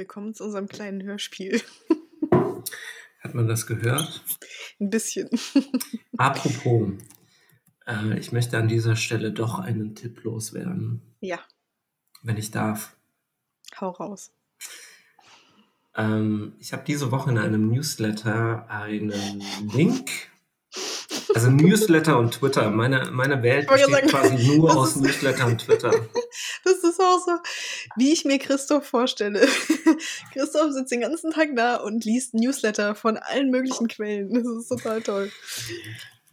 Willkommen zu unserem kleinen Hörspiel. Hat man das gehört? Ein bisschen. Apropos, äh, ich möchte an dieser Stelle doch einen Tipp loswerden. Ja. Wenn ich darf. Hau raus. Ähm, ich habe diese Woche in einem Newsletter einen Link. Also Newsletter und Twitter. Meine, meine Welt besteht sagen, quasi nur aus Newsletter und Twitter. Ist auch so, wie ich mir Christoph vorstelle. Christoph sitzt den ganzen Tag da und liest Newsletter von allen möglichen Quellen. Das ist total toll.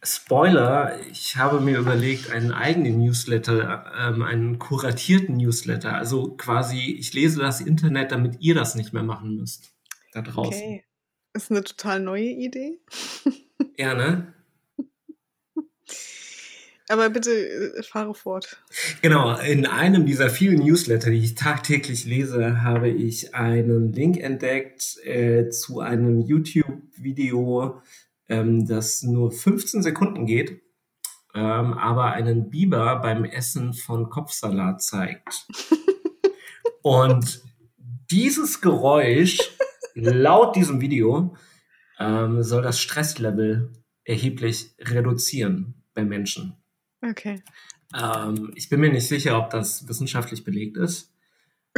Spoiler, ich habe mir überlegt, einen eigenen Newsletter, ähm, einen kuratierten Newsletter. Also quasi, ich lese das Internet, damit ihr das nicht mehr machen müsst. Da draußen. Okay. Ist eine total neue Idee. ja, ne? Aber bitte äh, fahre fort. Genau, in einem dieser vielen Newsletter, die ich tagtäglich lese, habe ich einen Link entdeckt äh, zu einem YouTube-Video, ähm, das nur 15 Sekunden geht, ähm, aber einen Biber beim Essen von Kopfsalat zeigt. Und dieses Geräusch laut diesem Video ähm, soll das Stresslevel erheblich reduzieren bei Menschen. Okay. Ähm, ich bin mir nicht sicher, ob das wissenschaftlich belegt ist.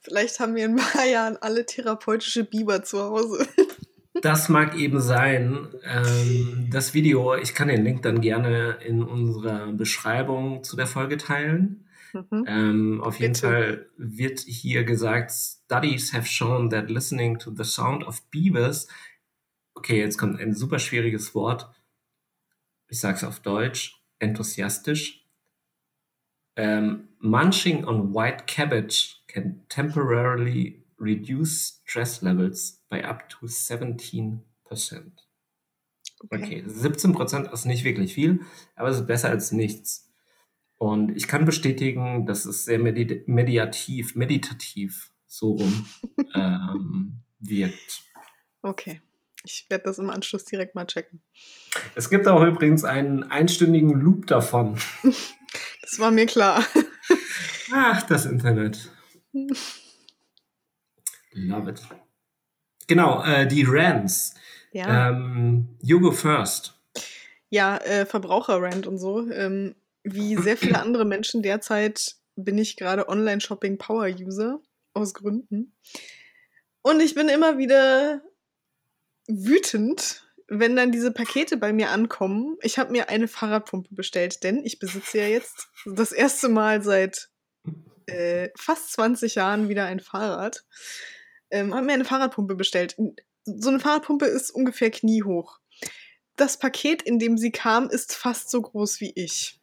Vielleicht haben wir in ein paar Jahren alle therapeutische Biber zu Hause. Das mag eben sein. Ähm, das Video, ich kann den Link dann gerne in unserer Beschreibung zu der Folge teilen. Mhm. Ähm, auf jeden Bitte. Fall wird hier gesagt, Studies have shown that listening to the sound of beavers, okay, jetzt kommt ein super schwieriges Wort, ich sage es auf Deutsch, enthusiastisch. Um, munching on white cabbage can temporarily reduce stress levels by up to 17%. Okay, okay 17% ist nicht wirklich viel, aber es ist besser als nichts. Und ich kann bestätigen, dass es sehr medi mediativ, meditativ so rum ähm, wirkt. Okay. Ich werde das im Anschluss direkt mal checken. Es gibt auch übrigens einen einstündigen Loop davon. Das war mir klar. Ach, das Internet. Love it. Genau, äh, die Rants. Ja. Ähm, you go first. Ja, äh, Verbraucherrand und so. Ähm, wie sehr viele andere Menschen derzeit bin ich gerade Online-Shopping-Power-User aus Gründen. Und ich bin immer wieder wütend, wenn dann diese Pakete bei mir ankommen. Ich habe mir eine Fahrradpumpe bestellt, denn ich besitze ja jetzt das erste Mal seit äh, fast 20 Jahren wieder ein Fahrrad. Ähm, habe mir eine Fahrradpumpe bestellt. So eine Fahrradpumpe ist ungefähr kniehoch. Das Paket, in dem sie kam, ist fast so groß wie ich.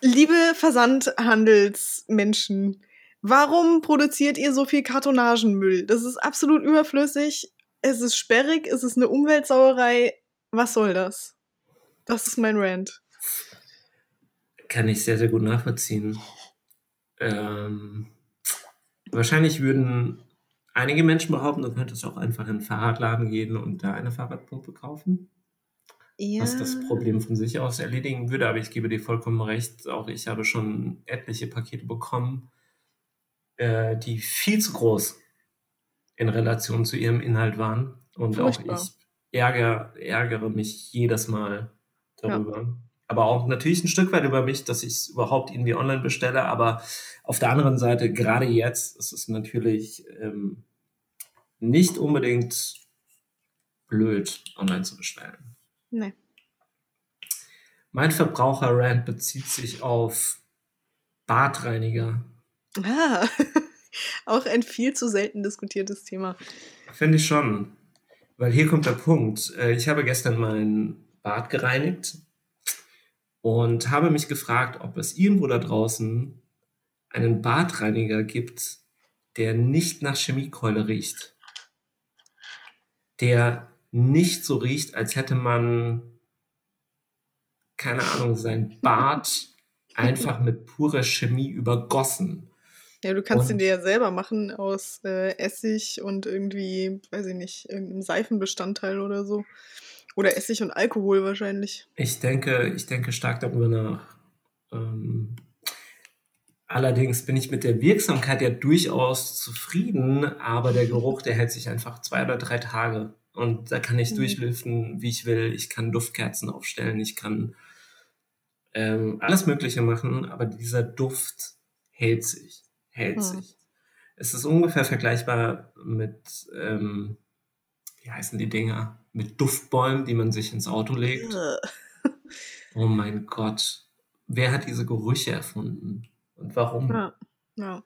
Liebe Versandhandelsmenschen, warum produziert ihr so viel Kartonagenmüll? Das ist absolut überflüssig es ist sperrig, es ist eine Umweltsauerei. Was soll das? Das ist mein Rant. Kann ich sehr, sehr gut nachvollziehen. Ähm, wahrscheinlich würden einige Menschen behaupten, du könntest auch einfach in einen Fahrradladen gehen und da eine Fahrradpumpe kaufen. Ja. Was das Problem von sich aus erledigen würde, aber ich gebe dir vollkommen recht. Auch ich habe schon etliche Pakete bekommen, äh, die viel zu groß in Relation zu ihrem Inhalt waren. Und Furchtbar. auch ich ärgere, ärgere mich jedes Mal darüber. Ja. Aber auch natürlich ein Stück weit über mich, dass ich es überhaupt irgendwie online bestelle. Aber auf der anderen Seite, gerade jetzt, ist es natürlich ähm, nicht unbedingt blöd, online zu bestellen. Nee. Mein Verbraucher-Rant bezieht sich auf Badreiniger. Ah. Auch ein viel zu selten diskutiertes Thema. Finde ich schon. Weil hier kommt der Punkt. Äh, ich habe gestern mein Bad gereinigt und habe mich gefragt, ob es irgendwo da draußen einen Badreiniger gibt, der nicht nach Chemiekeule riecht. Der nicht so riecht, als hätte man, keine Ahnung, sein Bad einfach mit purer Chemie übergossen. Ja, du kannst und, ihn dir ja selber machen aus äh, Essig und irgendwie, weiß ich nicht, irgendeinem Seifenbestandteil oder so. Oder Essig und Alkohol wahrscheinlich. Ich denke, ich denke stark darüber nach. Ähm, Allerdings bin ich mit der Wirksamkeit ja durchaus zufrieden, aber der Geruch, der hält sich einfach zwei oder drei Tage. Und da kann ich mhm. durchlüften, wie ich will. Ich kann Duftkerzen aufstellen, ich kann ähm, alles Mögliche machen, aber dieser Duft hält sich, hält mhm. sich. Es ist ungefähr vergleichbar mit, ähm, wie heißen die Dinger? Mit Duftbäumen, die man sich ins Auto legt. oh mein Gott. Wer hat diese Gerüche erfunden? Und warum? Ja, ja.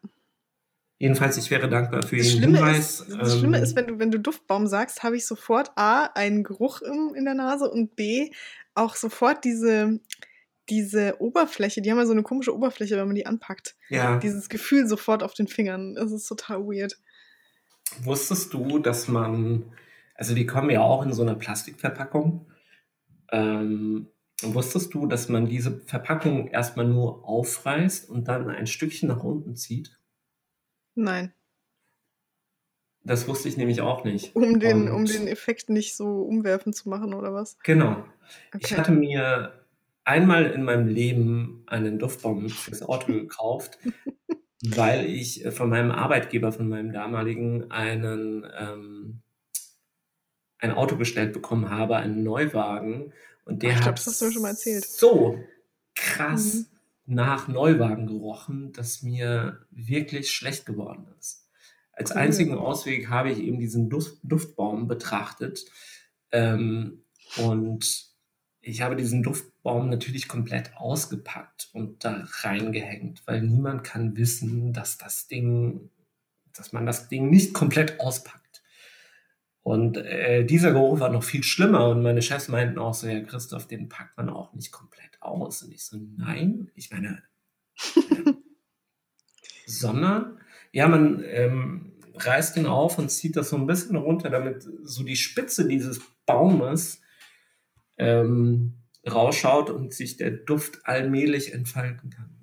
Jedenfalls, ich wäre dankbar für das jeden Hinweis. Ist, das ähm, Schlimme ist, wenn du, wenn du Duftbaum sagst, habe ich sofort A, einen Geruch im, in der Nase und B, auch sofort diese, diese Oberfläche, die haben ja so eine komische Oberfläche, wenn man die anpackt. Ja. Dieses Gefühl sofort auf den Fingern. Das ist total weird. Wusstest du, dass man, also die kommen ja auch in so einer Plastikverpackung. Ähm, wusstest du, dass man diese Verpackung erstmal nur aufreißt und dann ein Stückchen nach unten zieht? Nein. Das wusste ich nämlich auch nicht. Um den, um den Effekt nicht so umwerfend zu machen, oder was? Genau. Okay. Ich hatte mir einmal in meinem Leben einen Duftbaum fürs Auto gekauft, weil ich äh, von meinem Arbeitgeber, von meinem damaligen, einen, ähm, ein Auto gestellt bekommen habe, einen Neuwagen. Und der Ach, ich glaub, hat das hast du mir schon mal erzählt. so krass mhm. nach Neuwagen gerochen, dass mir wirklich schlecht geworden ist. Als einzigen Ausweg habe ich eben diesen Duft, Duftbaum betrachtet. Ähm, und ich habe diesen Duftbaum natürlich komplett ausgepackt und da reingehängt, weil niemand kann wissen, dass das Ding, dass man das Ding nicht komplett auspackt. Und äh, dieser Geruch war noch viel schlimmer und meine Chefs meinten auch so, ja Christoph, den packt man auch nicht komplett aus. Und ich so, nein, ich meine, äh, sondern, ja, man ähm, reißt ihn auf und zieht das so ein bisschen runter, damit so die Spitze dieses Baumes ähm, rausschaut und sich der Duft allmählich entfalten kann.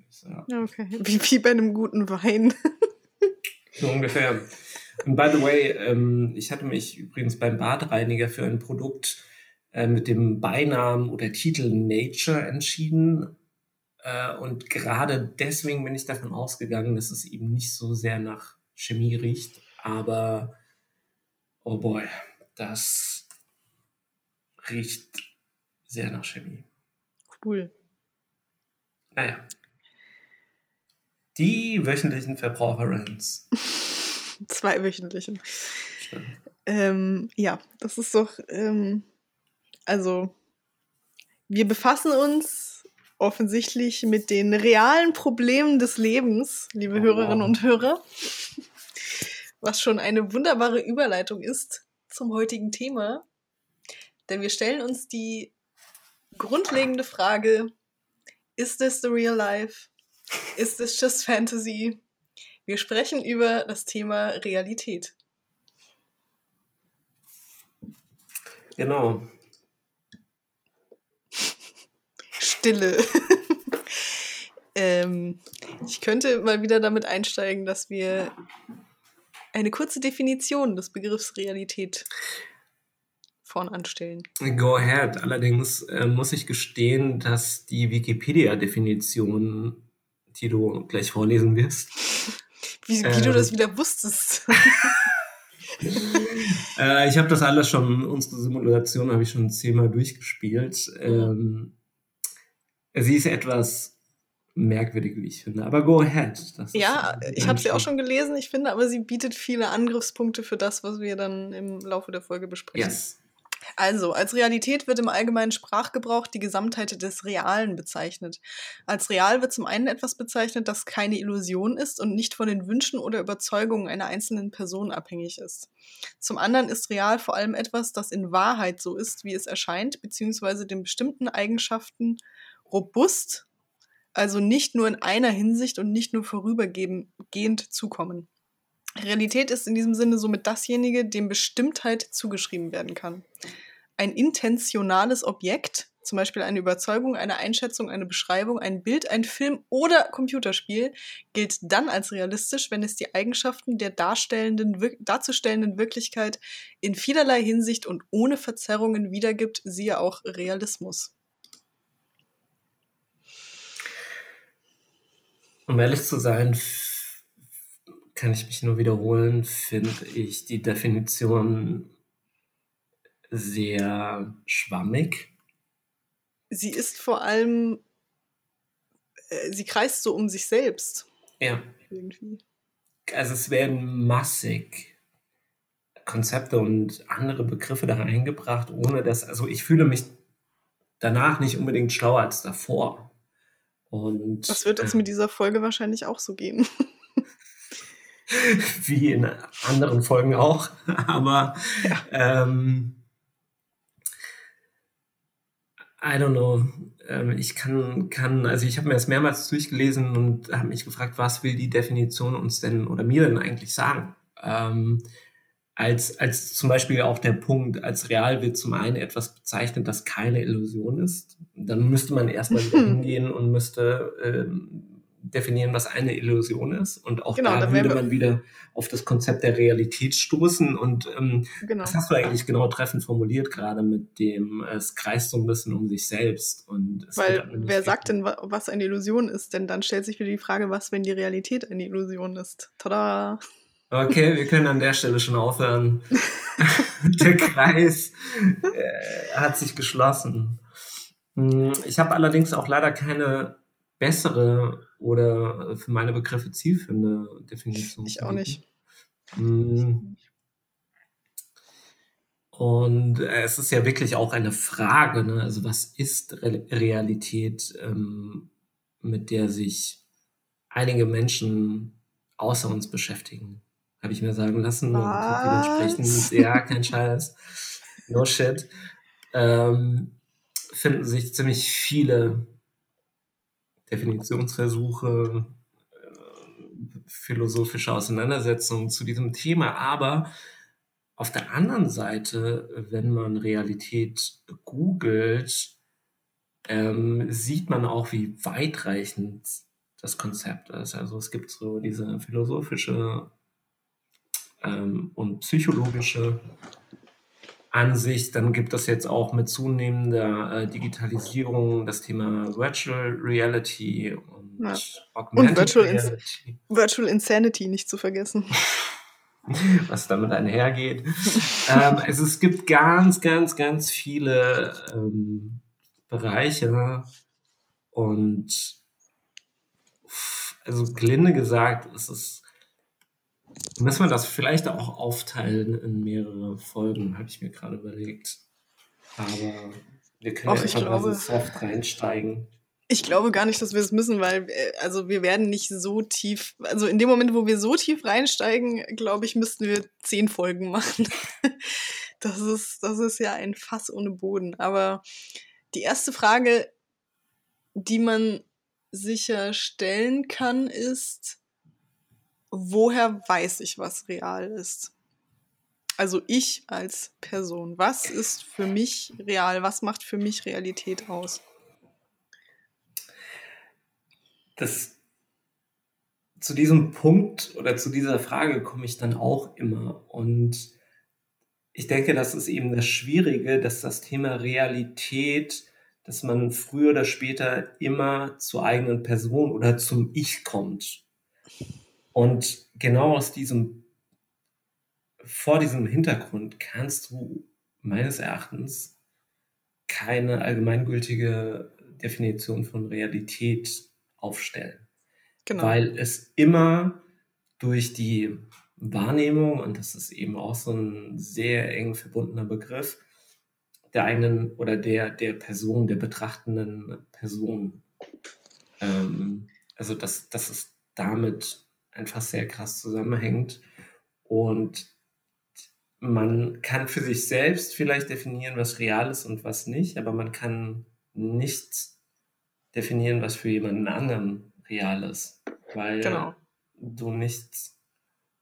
Ja. Okay, wie, wie bei einem guten Wein. so ungefähr. Und by the way, ähm, ich hatte mich übrigens beim Badreiniger für ein Produkt äh, mit dem Beinamen oder Titel Nature entschieden. Äh, und gerade deswegen bin ich davon ausgegangen, dass es eben nicht so sehr nach Chemie riecht. Aber, oh boy, das riecht sehr nach Chemie. Cool. Naja. Die wöchentlichen Verbraucher-Rants. Zwei wöchentlichen. Ähm, ja, das ist doch, ähm, also, wir befassen uns offensichtlich mit den realen Problemen des Lebens, liebe oh, Hörerinnen und Hörer, was schon eine wunderbare Überleitung ist zum heutigen Thema. Denn wir stellen uns die grundlegende Frage, ist this the real life? Ist this just fantasy? Wir sprechen über das Thema Realität. Genau. Stille. ähm, ich könnte mal wieder damit einsteigen, dass wir eine kurze Definition des Begriffs Realität vorn anstellen. Go ahead. Allerdings äh, muss ich gestehen, dass die Wikipedia-Definition, die du gleich vorlesen wirst. Wie, wie äh, du das wieder wusstest. äh, ich habe das alles schon, unsere Simulation habe ich schon zehnmal durchgespielt. Ähm, sie ist etwas merkwürdig, wie ich finde. Aber go ahead. ja, ich habe sie auch schon gelesen. Ich finde aber, sie bietet viele Angriffspunkte für das, was wir dann im Laufe der Folge besprechen. Yes. Also, als Realität wird im allgemeinen Sprachgebrauch die Gesamtheit des Realen bezeichnet. Als real wird zum einen etwas bezeichnet, das keine Illusion ist und nicht von den Wünschen oder Überzeugungen einer einzelnen Person abhängig ist. Zum anderen ist real vor allem etwas, das in Wahrheit so ist, wie es erscheint, beziehungsweise den bestimmten Eigenschaften robust, also nicht nur in einer Hinsicht und nicht nur vorübergehend zukommen. Realität ist in diesem Sinne somit dasjenige, dem Bestimmtheit zugeschrieben werden kann. Ein intentionales Objekt, zum Beispiel eine Überzeugung, eine Einschätzung, eine Beschreibung, ein Bild, ein Film oder Computerspiel, gilt dann als realistisch, wenn es die Eigenschaften der darstellenden, darzustellenden Wirklichkeit in vielerlei Hinsicht und ohne Verzerrungen wiedergibt, siehe auch Realismus. Um ehrlich zu sein, kann ich mich nur wiederholen, finde ich die Definition sehr schwammig. Sie ist vor allem, äh, sie kreist so um sich selbst. Ja. Irgendwie. Also es werden massig Konzepte und andere Begriffe da reingebracht, ohne dass, also ich fühle mich danach nicht unbedingt schlauer als davor. Und, das wird uns mit dieser Folge wahrscheinlich auch so gehen. wie in anderen Folgen auch. Aber ja. ähm, I don't know. Ähm, ich kann, kann, also ich habe mir das mehrmals durchgelesen und habe mich gefragt, was will die Definition uns denn oder mir denn eigentlich sagen? Ähm, als, als zum Beispiel auch der Punkt, als real wird zum einen etwas bezeichnet, das keine Illusion ist. Dann müsste man erstmal hingehen und müsste ähm, definieren, was eine Illusion ist. Und auch genau, da würde man wieder auf das Konzept der Realität stoßen. Und ähm, genau. das hast du eigentlich genau treffend formuliert, gerade mit dem, es kreist so ein bisschen um sich selbst. Und Weil wer sagt denn, was eine Illusion ist? Denn dann stellt sich wieder die Frage, was, wenn die Realität eine Illusion ist? Tada! Okay, wir können an der Stelle schon aufhören. der Kreis äh, hat sich geschlossen. Hm, ich habe allerdings auch leider keine bessere oder für meine Begriffe zielführende Definition. Ich auch nicht. Hm. Und es ist ja wirklich auch eine Frage, ne? also was ist Re Realität, ähm, mit der sich einige Menschen außer uns beschäftigen? habe ich mir sagen lassen. Was? Und dementsprechend, ja, kein Scheiß, no shit, ähm, finden sich ziemlich viele Definitionsversuche, äh, philosophische Auseinandersetzungen zu diesem Thema. Aber auf der anderen Seite, wenn man Realität googelt, ähm, sieht man auch, wie weitreichend das Konzept ist. Also es gibt so diese philosophische ähm, und psychologische Ansicht. Dann gibt es jetzt auch mit zunehmender äh, Digitalisierung das Thema Virtual Reality und, ja. und Virtual, Reality. Virtual Insanity nicht zu vergessen. Was damit einhergeht. ähm, also es gibt ganz, ganz, ganz viele ähm, Bereiche und also gelinde gesagt, es ist Müssen wir das vielleicht auch aufteilen in mehrere Folgen, habe ich mir gerade überlegt. Aber wir können Och, ja glaube, soft reinsteigen. Ich glaube gar nicht, dass wir es müssen, weil äh, also wir werden nicht so tief, also in dem Moment, wo wir so tief reinsteigen, glaube ich, müssten wir zehn Folgen machen. das ist, das ist ja ein Fass ohne Boden. Aber die erste Frage, die man sicher stellen kann, ist, woher weiß ich, was real ist? Also ich als Person. Was ist für mich real? Was macht für mich Realität aus? Das, zu diesem Punkt oder zu dieser Frage komme ich dann auch immer. Und ich denke, das ist eben das Schwierige, dass das Thema Realität, dass man früher oder später immer zur eigenen Person oder zum Ich kommt. Und genau aus diesem, vor diesem Hintergrund kannst du meines Erachtens keine allgemeingültige Definition von Realität aufstellen. Genau. Weil es immer durch die Wahrnehmung, und das ist eben auch so ein sehr eng verbundener Begriff, der eigenen oder der, der Person, der betrachtenden Person. Ähm, also, dass, dass es damit einfach sehr krass zusammenhängt. Und man kann für sich selbst vielleicht definieren, was real ist und was nicht, aber man kann nicht definieren, was für jemanden anderen real ist, weil genau. du nicht,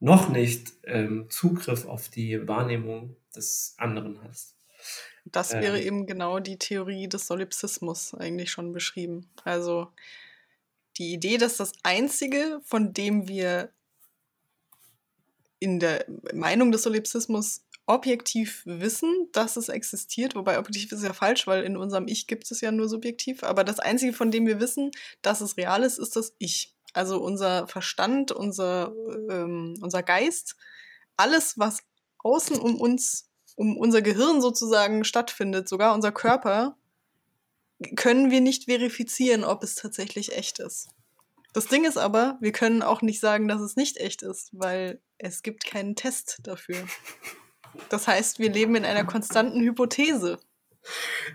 noch nicht ähm, Zugriff auf die Wahrnehmung des anderen hast. Das wäre ähm, eben genau die Theorie des Solipsismus eigentlich schon beschrieben. Also die Idee, dass das Einzige, von dem wir in der Meinung des Solipsismus objektiv wissen, dass es existiert, wobei objektiv ist ja falsch, weil in unserem Ich gibt es ja nur subjektiv, aber das Einzige, von dem wir wissen, dass es real ist, ist das Ich. Also unser Verstand, unser, ähm, unser Geist, alles, was außen um uns, um unser Gehirn sozusagen stattfindet, sogar unser Körper, können wir nicht verifizieren, ob es tatsächlich echt ist. Das Ding ist aber, wir können auch nicht sagen, dass es nicht echt ist, weil es gibt keinen Test dafür. Das heißt, wir leben in einer konstanten Hypothese.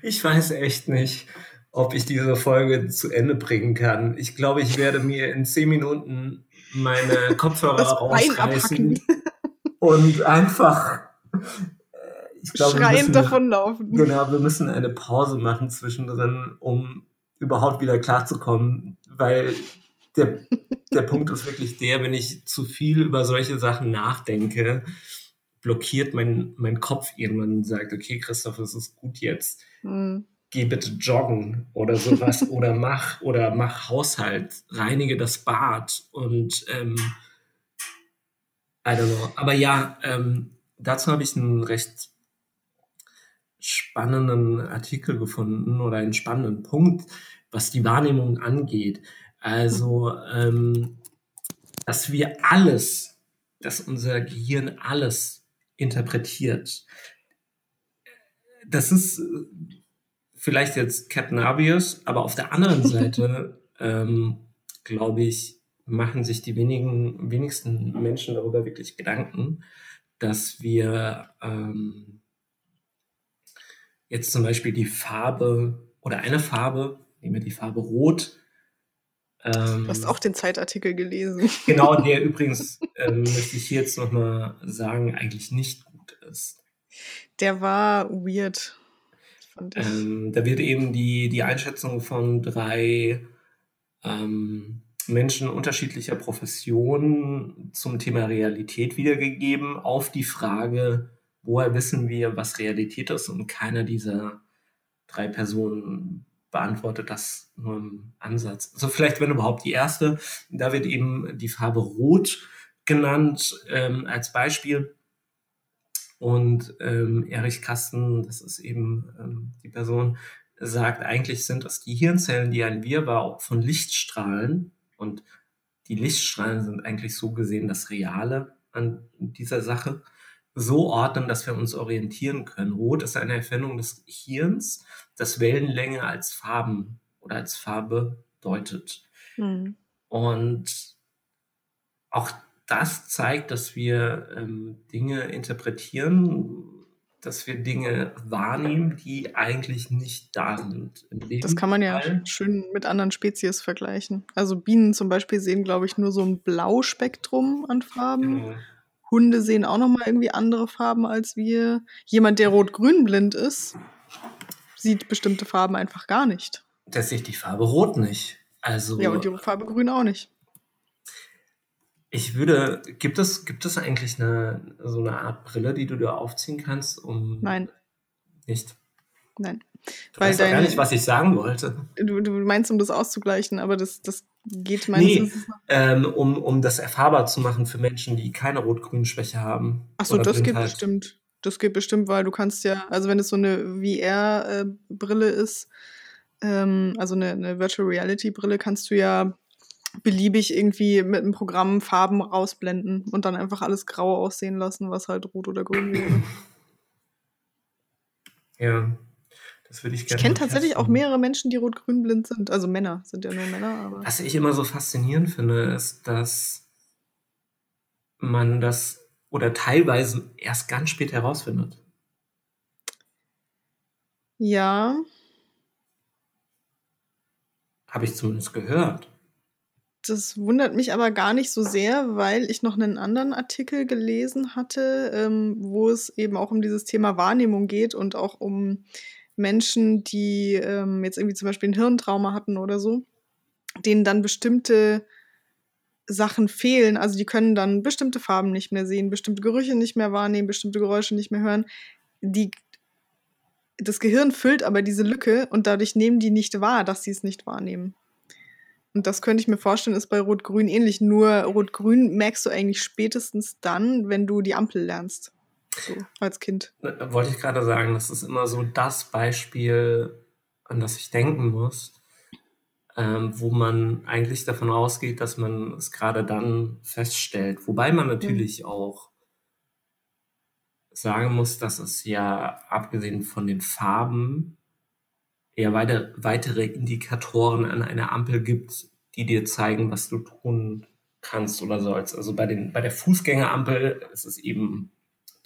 Ich weiß echt nicht, ob ich diese Folge zu Ende bringen kann. Ich glaube, ich werde mir in zehn Minuten meine Kopfhörer rausreißen und einfach ich glaube, schreiend davonlaufen. Genau, wir müssen eine Pause machen zwischendrin, um überhaupt wieder klarzukommen, weil der, der Punkt ist wirklich der, wenn ich zu viel über solche Sachen nachdenke, blockiert mein, mein Kopf irgendwann und sagt, okay, Christoph, es ist gut jetzt. Mhm. Geh bitte joggen oder sowas oder mach oder mach Haushalt, reinige das Bad und ähm, I don't know. Aber ja, ähm, dazu habe ich einen recht spannenden Artikel gefunden oder einen spannenden Punkt, was die Wahrnehmung angeht. Also, ähm, dass wir alles, dass unser Gehirn alles interpretiert. Das ist äh, vielleicht jetzt Captain Obvious, aber auf der anderen Seite, ähm, glaube ich, machen sich die wenigen, wenigsten Menschen darüber wirklich Gedanken, dass wir ähm, jetzt zum Beispiel die Farbe oder eine Farbe, nehmen wir die Farbe Rot, ähm, du hast auch den Zeitartikel gelesen. Genau, der übrigens, ähm, möchte ich hier jetzt nochmal sagen, eigentlich nicht gut ist. Der war weird. Ähm, da wird eben die, die Einschätzung von drei ähm, Menschen unterschiedlicher Professionen zum Thema Realität wiedergegeben, auf die Frage, woher wissen wir, was Realität ist. Und keiner dieser drei Personen beantwortet das nur im Ansatz. Also vielleicht, wenn überhaupt die erste, da wird eben die Farbe Rot genannt ähm, als Beispiel. Und ähm, Erich Kasten, das ist eben ähm, die Person, sagt, eigentlich sind das Gehirnzellen, die ein Wirrwarr von Lichtstrahlen und die Lichtstrahlen sind eigentlich so gesehen das Reale an dieser Sache so ordnen, dass wir uns orientieren können. Rot ist eine Erfindung des Hirns, das Wellenlänge als Farben oder als Farbe deutet. Mhm. Und auch das zeigt, dass wir ähm, Dinge interpretieren, dass wir Dinge wahrnehmen, die eigentlich nicht da sind. das kann man ja schön mit anderen Spezies vergleichen. Also Bienen zum Beispiel sehen, glaube ich, nur so ein Blauspektrum an Farben. Genau. Hunde sehen auch noch mal irgendwie andere Farben als wir. Jemand, der rot-grün blind ist, sieht bestimmte Farben einfach gar nicht. Der sieht die Farbe rot nicht. Also ja, und die Farbe grün auch nicht. Ich würde, gibt es, gibt es eigentlich eine, so eine Art Brille, die du da aufziehen kannst, um. Nein. Nicht? Nein. Du Weil weißt deine, gar nicht, was ich sagen wollte. Du, du meinst, um das auszugleichen, aber das, das geht meistens. Nee, ähm, um, um das erfahrbar zu machen für Menschen, die keine Rot-Grün-Schwäche haben. Achso, das geht bestimmt. Das geht bestimmt, weil du kannst ja, also wenn es so eine VR-Brille ist, ähm, also eine, eine Virtual Reality-Brille, kannst du ja beliebig irgendwie mit einem Programm Farben rausblenden und dann einfach alles grau aussehen lassen, was halt rot oder grün wäre. Ja, das würde ich gerne. Ich kenne tatsächlich auch mehrere Menschen, die rot-grün blind sind. Also Männer, sind ja nur Männer. Aber Was ich immer so faszinierend finde, ist, dass man das oder teilweise erst ganz spät herausfindet. Ja. Habe ich zumindest gehört. Das wundert mich aber gar nicht so sehr, weil ich noch einen anderen Artikel gelesen hatte, ähm, wo es eben auch um dieses Thema Wahrnehmung geht und auch um Menschen, die ähm, jetzt irgendwie zum Beispiel ein Hirntrauma hatten oder so, denen dann bestimmte Sachen fehlen. Also die können dann bestimmte Farben nicht mehr sehen, bestimmte Gerüche nicht mehr wahrnehmen, bestimmte Geräusche nicht mehr hören. Die, das Gehirn füllt aber diese Lücke und dadurch nehmen die nicht wahr, dass sie es nicht wahrnehmen. Und das könnte ich mir vorstellen, ist bei Rot-Grün ähnlich. Nur Rot-Grün merkst du eigentlich spätestens dann, wenn du die Ampel lernst so als Kind. Wollte ich gerade sagen, das ist immer so das Beispiel, an das ich denken muss. ähm, wo man eigentlich davon ausgeht, dass man es gerade dann feststellt. Wobei man natürlich mhm. auch sagen muss, dass es ja abgesehen von den Farben eher weiter, weitere Indikatoren an einer Ampel gibt, die dir zeigen, was du tun kannst oder sollst. Also bei, den, bei der Fußgängerampel ist es eben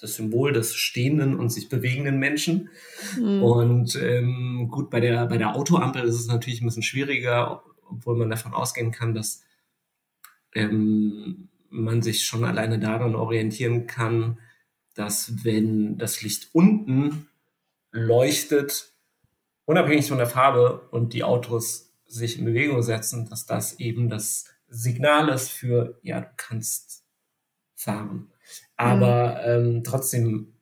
das Symbol des stehenden und sich bewegenden Menschen. Mhm. Und ähm, gut, bei der, bei der Autoampel ist es natürlich ein bisschen schwieriger, obwohl man davon ausgehen kann, dass ähm, man sich schon alleine daran orientieren kann, dass wenn das Licht unten leuchtet, unabhängig von der Farbe und die Autos sich in Bewegung setzen, dass das eben das Signal ist für, ja, du kannst fahren. Aber mhm. ähm, trotzdem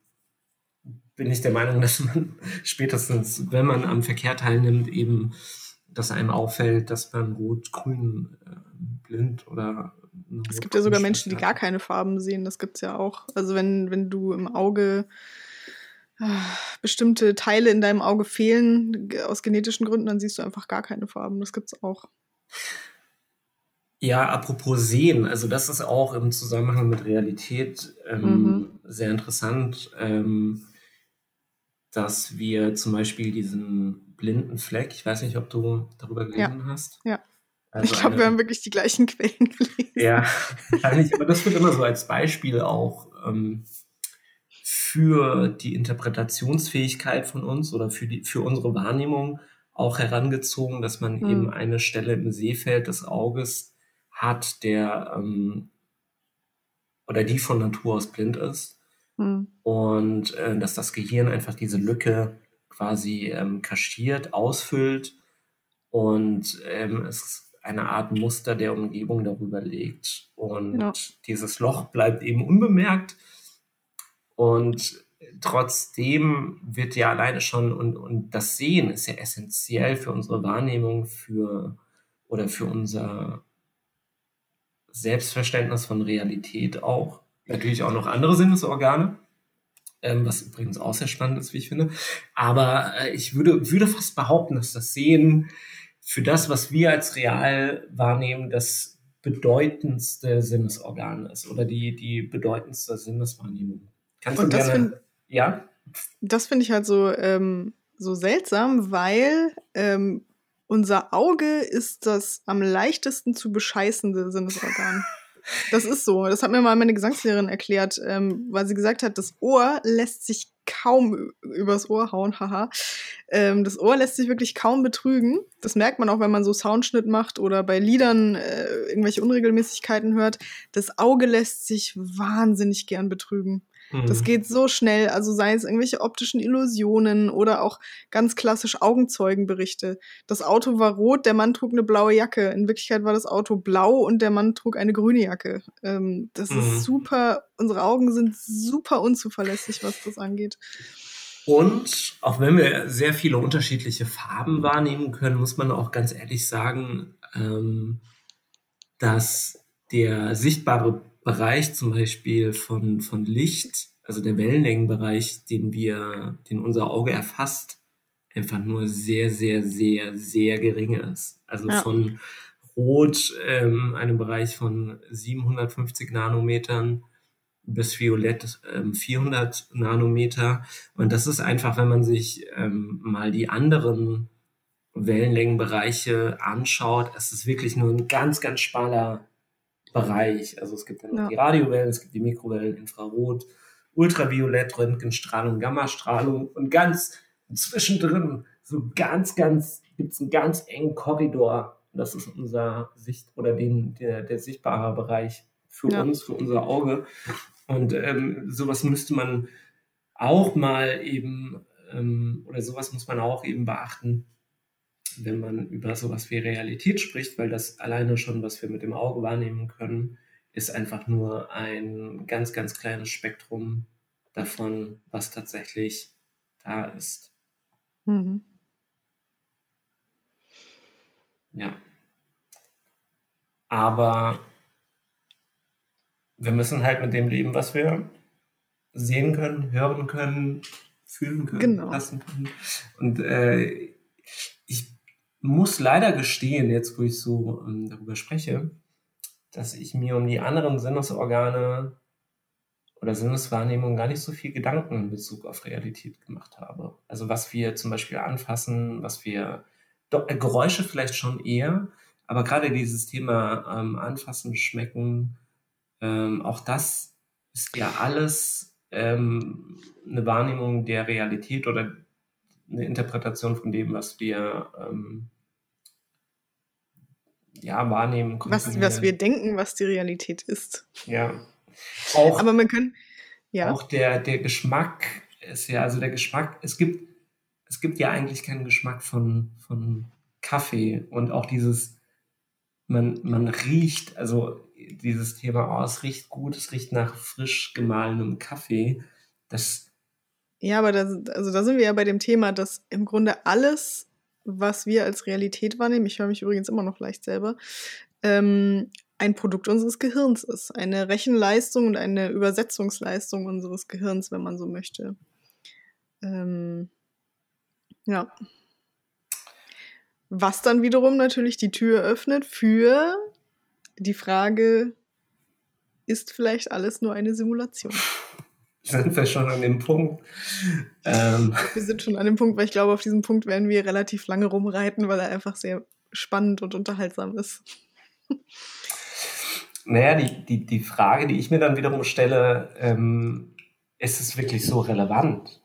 bin ich der Meinung, dass man spätestens, wenn man am Verkehr teilnimmt, eben, dass einem auffällt, dass man rot-grün äh, blind oder es gibt ja sogar Menschen, die gar keine Farben sehen. Das gibt es ja auch. Also wenn, wenn du im Auge äh, bestimmte Teile in deinem Auge fehlen, aus genetischen Gründen, dann siehst du einfach gar keine Farben. Das gibt es auch. Ja, apropos Sehen, also das ist auch im Zusammenhang mit Realität ähm, mhm. sehr interessant, ähm, dass wir zum Beispiel diesen blinden Fleck, ich weiß nicht, ob du darüber gelesen ja. hast. Ja. Also ich glaube, wir haben wirklich die gleichen Quellen gelesen. Ja, wahrscheinlich, aber das wird immer so als Beispiel auch ähm, für die Interpretationsfähigkeit von uns oder für, die, für unsere Wahrnehmung auch herangezogen, dass man mhm. eben eine Stelle im Sehfeld des Auges hat, der ähm, oder die von Natur aus blind ist. Mhm. Und äh, dass das Gehirn einfach diese Lücke quasi ähm, kaschiert, ausfüllt und ähm, es eine Art Muster der Umgebung darüber legt. Und ja. dieses Loch bleibt eben unbemerkt. Und trotzdem wird ja alleine schon, und, und das Sehen ist ja essentiell für unsere Wahrnehmung, für oder für unser Selbstverständnis von Realität auch. Natürlich auch noch andere Sinnesorgane, ähm, was übrigens auch sehr spannend ist, wie ich finde. Aber äh, ich würde, würde fast behaupten, dass das Sehen für das, was wir als real wahrnehmen, das bedeutendste Sinnesorgan ist oder die, die bedeutendste Sinneswahrnehmung. Kannst Und du gerne, find, ja? Das finde ich halt so, ähm, so seltsam, weil ähm, unser Auge ist das am leichtesten zu bescheißende Sinnesorgan. Das ist so. Das hat mir mal meine Gesangslehrerin erklärt, ähm, weil sie gesagt hat, das Ohr lässt sich kaum übers Ohr hauen, haha. Ähm, das Ohr lässt sich wirklich kaum betrügen. Das merkt man auch, wenn man so Soundschnitt macht oder bei Liedern äh, irgendwelche Unregelmäßigkeiten hört. Das Auge lässt sich wahnsinnig gern betrügen. Das mhm. geht so schnell, also sei es irgendwelche optischen Illusionen oder auch ganz klassisch Augenzeugenberichte. Das Auto war rot, der Mann trug eine blaue Jacke. In Wirklichkeit war das Auto blau und der Mann trug eine grüne Jacke. Ähm, das mhm. ist super, unsere Augen sind super unzuverlässig, was das angeht. Und auch wenn wir sehr viele unterschiedliche Farben wahrnehmen können, muss man auch ganz ehrlich sagen, ähm, dass der sichtbare Bereich zum Beispiel von, von Licht, also der Wellenlängenbereich, den wir, den unser Auge erfasst, einfach nur sehr, sehr, sehr, sehr gering ist. Also ja. von Rot, ähm, einem Bereich von 750 Nanometern bis Violett ähm, 400 Nanometer. Und das ist einfach, wenn man sich ähm, mal die anderen Wellenlängenbereiche anschaut, es ist wirklich nur ein ganz, ganz schmaler Bereich. Also es gibt dann ja. die Radiowellen, es gibt die Mikrowellen, Infrarot, Ultraviolett, Röntgenstrahlung, Gammastrahlung und ganz zwischendrin, so ganz, ganz, gibt es einen ganz engen Korridor. Das ist unser Sicht oder den, der, der sichtbare Bereich für ja. uns, für unser Auge. Und ähm, sowas müsste man auch mal eben, ähm, oder sowas muss man auch eben beachten, wenn man über sowas wie Realität spricht, weil das alleine schon, was wir mit dem Auge wahrnehmen können, ist einfach nur ein ganz, ganz kleines Spektrum davon, was tatsächlich da ist. Mhm. Ja. Aber wir müssen halt mit dem leben, was wir sehen können, hören können, fühlen können, genau. lassen können. Und äh, muss leider gestehen, jetzt wo ich so ähm, darüber spreche, dass ich mir um die anderen Sinnesorgane oder Sinneswahrnehmung gar nicht so viel Gedanken in Bezug auf Realität gemacht habe. Also was wir zum Beispiel anfassen, was wir, doch, äh, Geräusche vielleicht schon eher, aber gerade dieses Thema ähm, Anfassen, Schmecken, ähm, auch das ist ja alles ähm, eine Wahrnehmung der Realität oder eine Interpretation von dem, was wir ähm, ja, wahrnehmen. Was, was wir denken, was die Realität ist. Ja. Auch, Aber man kann, ja. Auch der, der Geschmack ist ja, also der Geschmack, es gibt, es gibt ja eigentlich keinen Geschmack von, von Kaffee und auch dieses, man, man riecht, also dieses Thema, oh, es riecht gut, es riecht nach frisch gemahlenem Kaffee. Das. Ja, aber das, also da sind wir ja bei dem Thema, dass im Grunde alles, was wir als Realität wahrnehmen, ich höre mich übrigens immer noch leicht selber, ähm, ein Produkt unseres Gehirns ist. Eine Rechenleistung und eine Übersetzungsleistung unseres Gehirns, wenn man so möchte. Ähm, ja. Was dann wiederum natürlich die Tür öffnet für die Frage, ist vielleicht alles nur eine Simulation? Sind wir schon an dem Punkt? Ähm. Wir sind schon an dem Punkt, weil ich glaube, auf diesem Punkt werden wir relativ lange rumreiten, weil er einfach sehr spannend und unterhaltsam ist. Naja, die, die, die Frage, die ich mir dann wiederum stelle, ähm, ist es wirklich so relevant?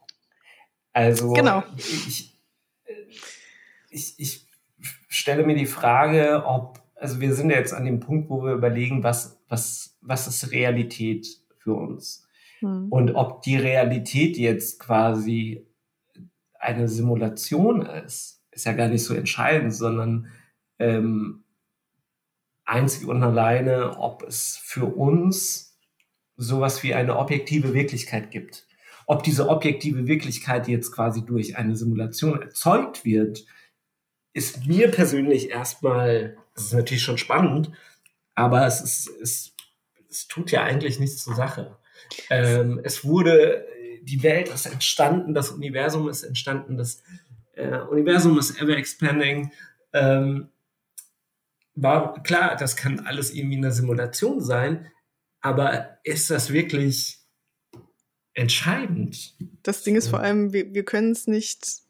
Also, genau. ich, ich, ich stelle mir die Frage, ob, also wir sind ja jetzt an dem Punkt, wo wir überlegen, was, was, was ist Realität für uns? Hm. Und ob die Realität jetzt quasi eine Simulation ist, ist ja gar nicht so entscheidend, sondern ähm, einzig und alleine, ob es für uns sowas wie eine objektive Wirklichkeit gibt. Ob diese objektive Wirklichkeit jetzt quasi durch eine Simulation erzeugt wird, ist mir persönlich erstmal, das ist natürlich schon spannend, aber es, ist, es, es tut ja eigentlich nichts zur Sache. Ähm, es wurde, die Welt ist entstanden, das Universum ist entstanden, das äh, Universum ist ever expanding. Ähm, war klar, das kann alles irgendwie eine Simulation sein, aber ist das wirklich entscheidend? Das Ding ist vor allem, wir, wir können es nicht,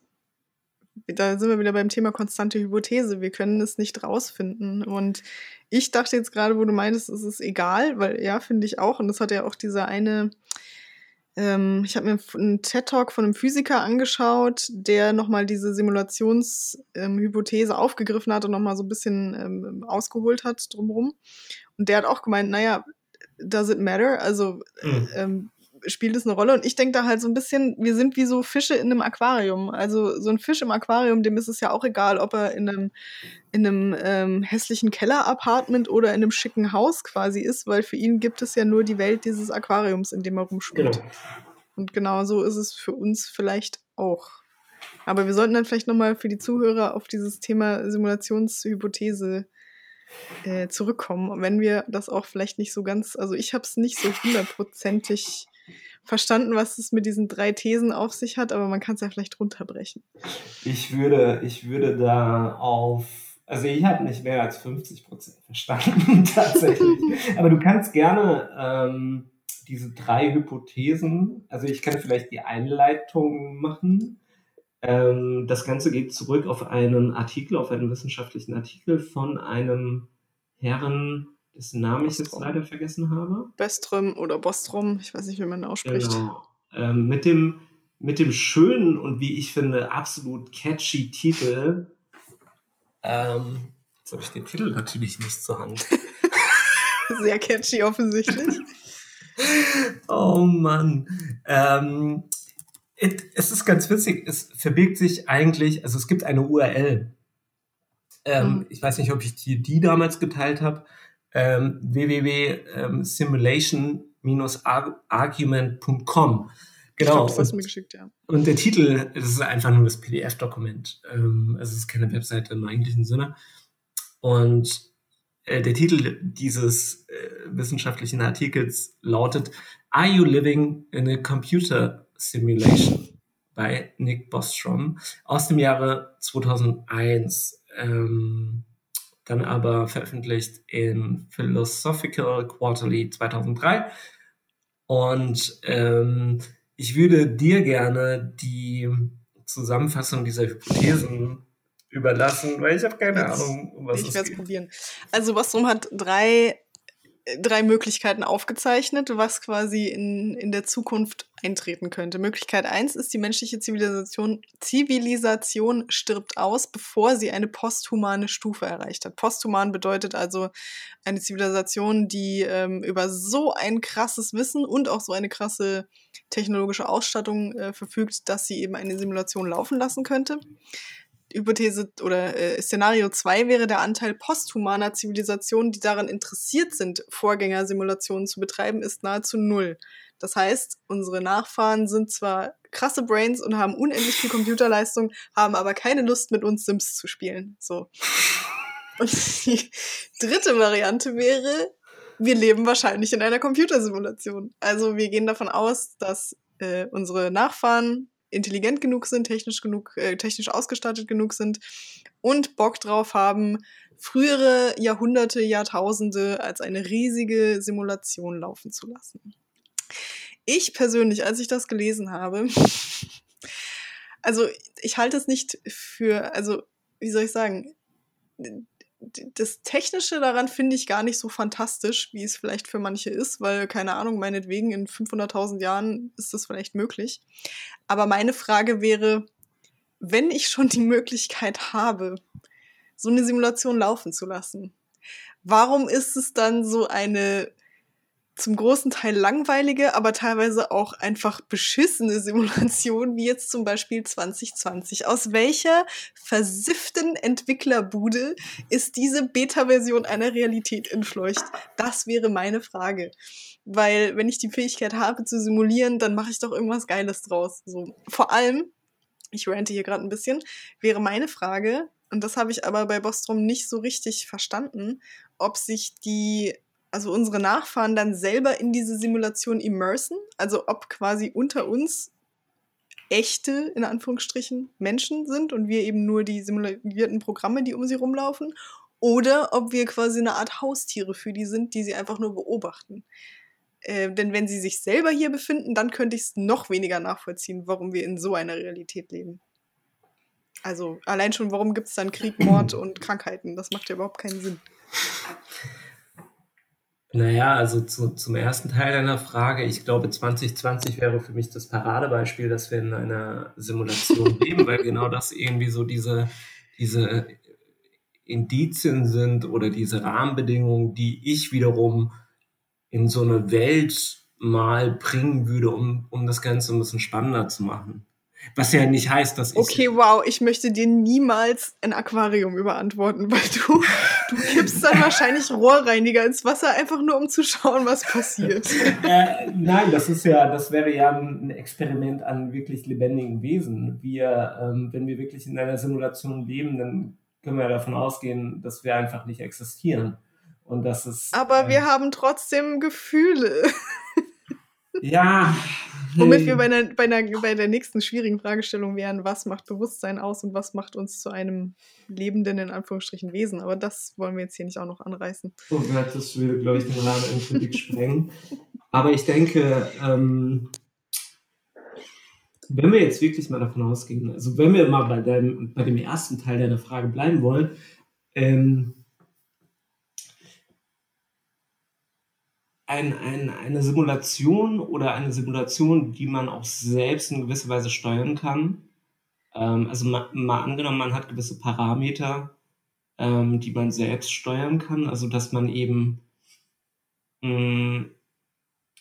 da sind wir wieder beim Thema konstante Hypothese, wir können es nicht rausfinden. Und ich dachte jetzt gerade, wo du meintest, es ist egal, weil ja, finde ich auch, und das hat ja auch dieser eine, ähm, ich habe mir einen TED-Talk von einem Physiker angeschaut, der nochmal diese Simulationshypothese ähm, aufgegriffen hat und nochmal so ein bisschen ähm, ausgeholt hat drumherum. Und der hat auch gemeint, naja, does it matter? Also mhm. ähm, spielt es eine Rolle? Und ich denke da halt so ein bisschen, wir sind wie so Fische in einem Aquarium. Also so ein Fisch im Aquarium, dem ist es ja auch egal, ob er in einem, in einem ähm, hässlichen Keller-Apartment oder in einem schicken Haus quasi ist, weil für ihn gibt es ja nur die Welt dieses Aquariums, in dem er rumschwimmt. Genau. Und genau so ist es für uns vielleicht auch. Aber wir sollten dann vielleicht nochmal für die Zuhörer auf dieses Thema Simulationshypothese äh, zurückkommen, wenn wir das auch vielleicht nicht so ganz, also ich habe es nicht so hundertprozentig verstanden, was es mit diesen drei Thesen auf sich hat, aber man kann es ja vielleicht runterbrechen. Ich würde, ich würde da auf, also ich habe nicht mehr als 50 Prozent verstanden tatsächlich. aber du kannst gerne ähm, diese drei Hypothesen, also ich kann vielleicht die Einleitung machen. Ähm, das Ganze geht zurück auf einen Artikel, auf einen wissenschaftlichen Artikel von einem Herren, dessen Namen ich jetzt leider vergessen habe. Bestrom oder Bostrom, ich weiß nicht, wie man ausspricht. Genau. Ähm, mit, dem, mit dem schönen und wie ich finde absolut catchy Titel. Ähm, jetzt habe ich den Titel natürlich nicht zur Hand. Sehr catchy offensichtlich. oh Mann. Ähm, es ist ganz witzig, es verbirgt sich eigentlich, also es gibt eine URL. Ähm, mhm. Ich weiß nicht, ob ich die, die damals geteilt habe ähm, www.simulation-argument.com. Genau. Glaub, und, ja. und der Titel, das ist einfach nur das PDF-Dokument. Ähm, also es ist keine Webseite im eigentlichen Sinne. Und äh, der Titel dieses äh, wissenschaftlichen Artikels lautet Are you living in a computer simulation? bei Nick Bostrom aus dem Jahre 2001. ähm, dann aber veröffentlicht in Philosophical Quarterly 2003. Und ähm, ich würde dir gerne die Zusammenfassung dieser Hypothesen überlassen, weil ich habe keine Ahnung, um was ich es geht. Ich werde es probieren. Also Bostrom hat drei drei Möglichkeiten aufgezeichnet, was quasi in, in der Zukunft eintreten könnte. Möglichkeit eins ist, die menschliche Zivilisation, Zivilisation stirbt aus, bevor sie eine posthumane Stufe erreicht hat. Posthuman bedeutet also eine Zivilisation, die ähm, über so ein krasses Wissen und auch so eine krasse technologische Ausstattung äh, verfügt, dass sie eben eine Simulation laufen lassen könnte. Hypothese oder äh, Szenario 2 wäre der Anteil posthumaner Zivilisationen, die daran interessiert sind, Vorgängersimulationen zu betreiben, ist nahezu null. Das heißt, unsere Nachfahren sind zwar krasse Brains und haben unendlich viel Computerleistung, haben aber keine Lust, mit uns Sims zu spielen. So. Und die dritte Variante wäre, wir leben wahrscheinlich in einer Computersimulation. Also wir gehen davon aus, dass äh, unsere Nachfahren intelligent genug sind, technisch genug, äh, technisch ausgestattet genug sind und Bock drauf haben, frühere Jahrhunderte, Jahrtausende als eine riesige Simulation laufen zu lassen. Ich persönlich, als ich das gelesen habe, also ich halte es nicht für, also wie soll ich sagen, das Technische daran finde ich gar nicht so fantastisch, wie es vielleicht für manche ist, weil, keine Ahnung, meinetwegen in 500.000 Jahren ist das vielleicht möglich. Aber meine Frage wäre, wenn ich schon die Möglichkeit habe, so eine Simulation laufen zu lassen, warum ist es dann so eine zum großen Teil langweilige, aber teilweise auch einfach beschissene Simulation, wie jetzt zum Beispiel 2020. Aus welcher versifften Entwicklerbude ist diese Beta-Version einer Realität entfleucht? Das wäre meine Frage. Weil, wenn ich die Fähigkeit habe zu simulieren, dann mache ich doch irgendwas Geiles draus. So. Vor allem, ich rante hier gerade ein bisschen, wäre meine Frage, und das habe ich aber bei Bostrom nicht so richtig verstanden, ob sich die also unsere Nachfahren dann selber in diese Simulation immersen, also ob quasi unter uns echte, in Anführungsstrichen, Menschen sind und wir eben nur die simulierten Programme, die um sie rumlaufen, oder ob wir quasi eine Art Haustiere für die sind, die sie einfach nur beobachten. Äh, denn wenn sie sich selber hier befinden, dann könnte ich es noch weniger nachvollziehen, warum wir in so einer Realität leben. Also allein schon, warum gibt es dann Krieg, Mord und Krankheiten? Das macht ja überhaupt keinen Sinn. Naja, also zu, zum ersten Teil deiner Frage, ich glaube 2020 wäre für mich das Paradebeispiel, dass wir in einer Simulation leben, weil genau das irgendwie so diese, diese Indizien sind oder diese Rahmenbedingungen, die ich wiederum in so eine Welt mal bringen würde, um, um das Ganze ein bisschen spannender zu machen. Was ja nicht heißt, dass ich. Okay, wow, ich möchte dir niemals ein Aquarium überantworten, weil du, du kippst dann wahrscheinlich Rohrreiniger ins Wasser, einfach nur um zu schauen, was passiert. Äh, nein, das ist ja, das wäre ja ein Experiment an wirklich lebendigen Wesen. Wir, ähm, wenn wir wirklich in einer Simulation leben, dann können wir davon ausgehen, dass wir einfach nicht existieren. Und das ist. Aber ähm, wir haben trotzdem Gefühle. Ja, Womit wir bei der, bei, der, bei der nächsten schwierigen Fragestellung wären, was macht Bewusstsein aus und was macht uns zu einem lebenden, in Anführungsstrichen, Wesen. Aber das wollen wir jetzt hier nicht auch noch anreißen. Oh Gott, das würde, glaube ich, den Rahmen endgültig sprengen. Aber ich denke, ähm, wenn wir jetzt wirklich mal davon ausgehen, also wenn wir mal bei, deinem, bei dem ersten Teil deiner Frage bleiben wollen, ähm, ein, ein, eine Simulation oder eine Simulation, die man auch selbst in gewisser Weise steuern kann. Ähm, also mal, mal, angenommen, man hat gewisse Parameter, ähm, die man selbst steuern kann, also dass man eben mh, mm,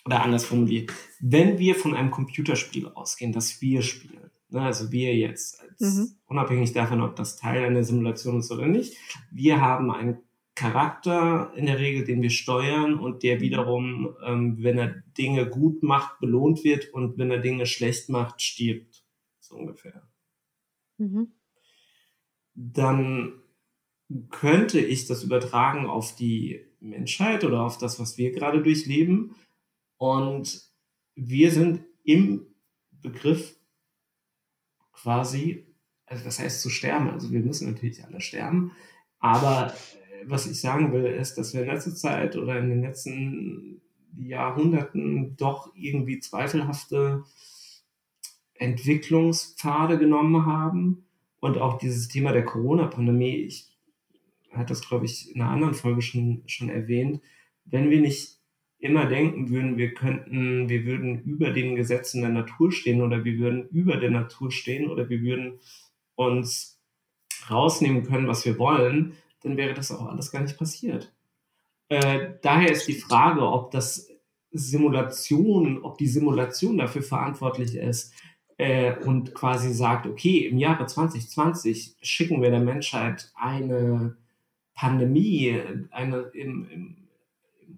oder anders formuliert, wenn wir von einem Computerspiel ausgehen, das wir spielen, ne, also wir jetzt, als, mhm. unabhängig davon, ob das Teil einer Simulation ist oder nicht, wir haben ein Charakter in der Regel, den wir steuern und der wiederum, ähm, wenn er Dinge gut macht, belohnt wird und wenn er Dinge schlecht macht, stirbt. So ungefähr. Mhm. Dann könnte ich das übertragen auf die Menschheit oder auf das, was wir gerade durchleben. Und wir sind im Begriff quasi also das heißt zu sterben, also wir müssen natürlich alle sterben, aber was ich sagen will, ist, dass wir in letzter Zeit oder in den letzten Jahrhunderten doch irgendwie zweifelhafte Entwicklungspfade genommen haben. Und auch dieses Thema der Corona-Pandemie, ich hatte das, glaube ich, in einer anderen Folge schon, schon erwähnt, wenn wir nicht immer denken würden, wir könnten, wir würden über den Gesetzen der Natur stehen oder wir würden über der Natur stehen oder wir würden uns rausnehmen können, was wir wollen, dann wäre das auch alles gar nicht passiert. Äh, daher ist die Frage, ob das Simulation, ob die Simulation dafür verantwortlich ist äh, und quasi sagt, okay, im Jahre 2020 schicken wir der Menschheit eine Pandemie, eine im, im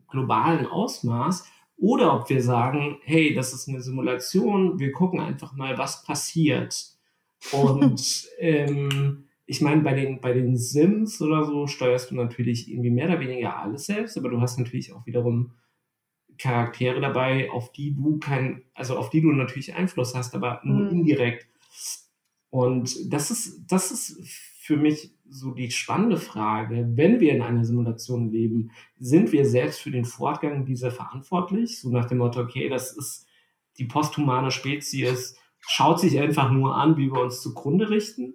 globalen Ausmaß, oder ob wir sagen, hey, das ist eine Simulation, wir gucken einfach mal, was passiert. Und ähm, ich meine, bei den, bei den Sims oder so steuerst du natürlich irgendwie mehr oder weniger alles selbst, aber du hast natürlich auch wiederum Charaktere dabei, auf die du kein, also auf die du natürlich Einfluss hast, aber nur mhm. indirekt. Und das ist, das ist für mich so die spannende Frage, wenn wir in einer Simulation leben, sind wir selbst für den Fortgang dieser verantwortlich? So nach dem Motto, okay, das ist die posthumane Spezies, schaut sich einfach nur an, wie wir uns zugrunde richten?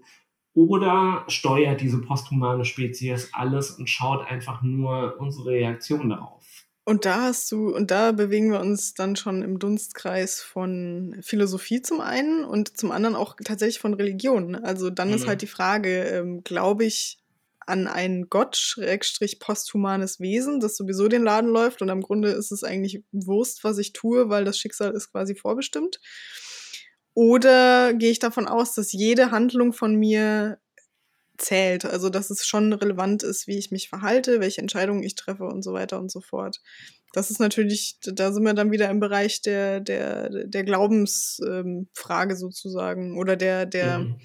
Oder steuert diese posthumane Spezies alles und schaut einfach nur unsere Reaktion darauf? Und da hast du, und da bewegen wir uns dann schon im Dunstkreis von Philosophie zum einen und zum anderen auch tatsächlich von Religion. Also dann mhm. ist halt die Frage, ähm, glaube ich an ein Gott, Schrägstrich posthumanes Wesen, das sowieso den Laden läuft und am Grunde ist es eigentlich Wurst, was ich tue, weil das Schicksal ist quasi vorbestimmt. Oder gehe ich davon aus, dass jede Handlung von mir zählt. Also, dass es schon relevant ist, wie ich mich verhalte, welche Entscheidungen ich treffe und so weiter und so fort. Das ist natürlich, da sind wir dann wieder im Bereich der, der, der Glaubensfrage ähm, sozusagen oder der, der mhm.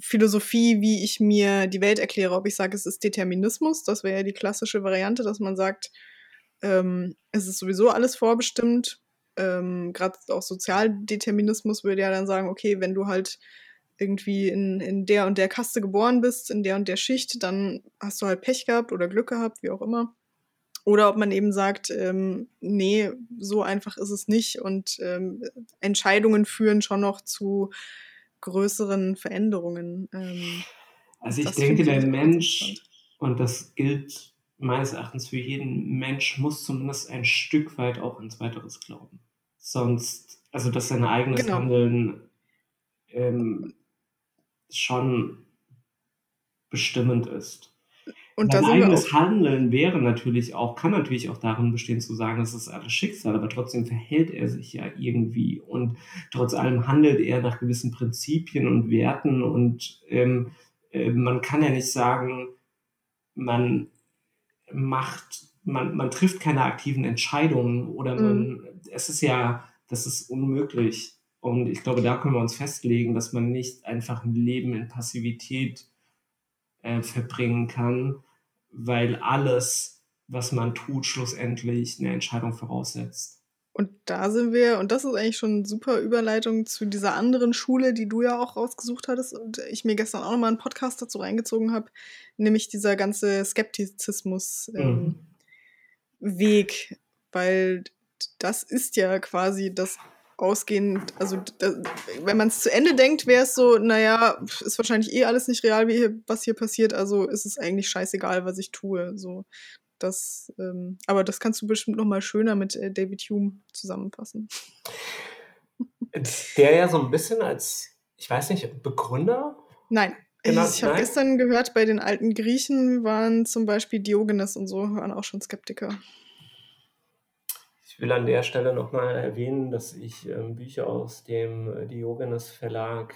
Philosophie, wie ich mir die Welt erkläre. Ob ich sage, es ist Determinismus, das wäre ja die klassische Variante, dass man sagt, ähm, es ist sowieso alles vorbestimmt. Ähm, Gerade auch Sozialdeterminismus würde ja dann sagen, okay, wenn du halt irgendwie in, in der und der Kaste geboren bist, in der und der Schicht, dann hast du halt Pech gehabt oder Glück gehabt, wie auch immer. Oder ob man eben sagt, ähm, nee, so einfach ist es nicht und ähm, Entscheidungen führen schon noch zu größeren Veränderungen. Ähm, also ich denke, der Mensch, und das gilt meines Erachtens für jeden Mensch, muss zumindest ein Stück weit auch ins Weiteres glauben. Sonst, also dass sein eigenes genau. Handeln ähm, schon bestimmend ist. Und Mein eigenes Handeln wäre natürlich auch, kann natürlich auch darin bestehen zu sagen, das ist alles Schicksal, aber trotzdem verhält er sich ja irgendwie und trotz allem handelt er nach gewissen Prinzipien und Werten und ähm, äh, man kann ja nicht sagen, man macht, man, man trifft keine aktiven Entscheidungen oder man, mhm. es ist ja, das ist unmöglich. Und ich glaube, da können wir uns festlegen, dass man nicht einfach ein Leben in Passivität äh, verbringen kann, weil alles, was man tut, schlussendlich eine Entscheidung voraussetzt. Und da sind wir, und das ist eigentlich schon eine super Überleitung zu dieser anderen Schule, die du ja auch rausgesucht hattest und ich mir gestern auch nochmal einen Podcast dazu reingezogen habe, nämlich dieser ganze Skeptizismus-Weg. Ähm, mhm. Weil das ist ja quasi das ausgehend, also da, wenn man es zu Ende denkt, wäre es so, naja, ist wahrscheinlich eh alles nicht real, wie hier, was hier passiert, also ist es eigentlich scheißegal, was ich tue. So, das, ähm, aber das kannst du bestimmt noch mal schöner mit äh, David Hume zusammenfassen. Der ja so ein bisschen als, ich weiß nicht, Begründer? Nein. Genau, ich, ich habe gestern gehört, bei den alten Griechen waren zum Beispiel Diogenes und so, waren auch schon Skeptiker will an der Stelle nochmal erwähnen, dass ich ähm, Bücher aus dem äh, Diogenes Verlag,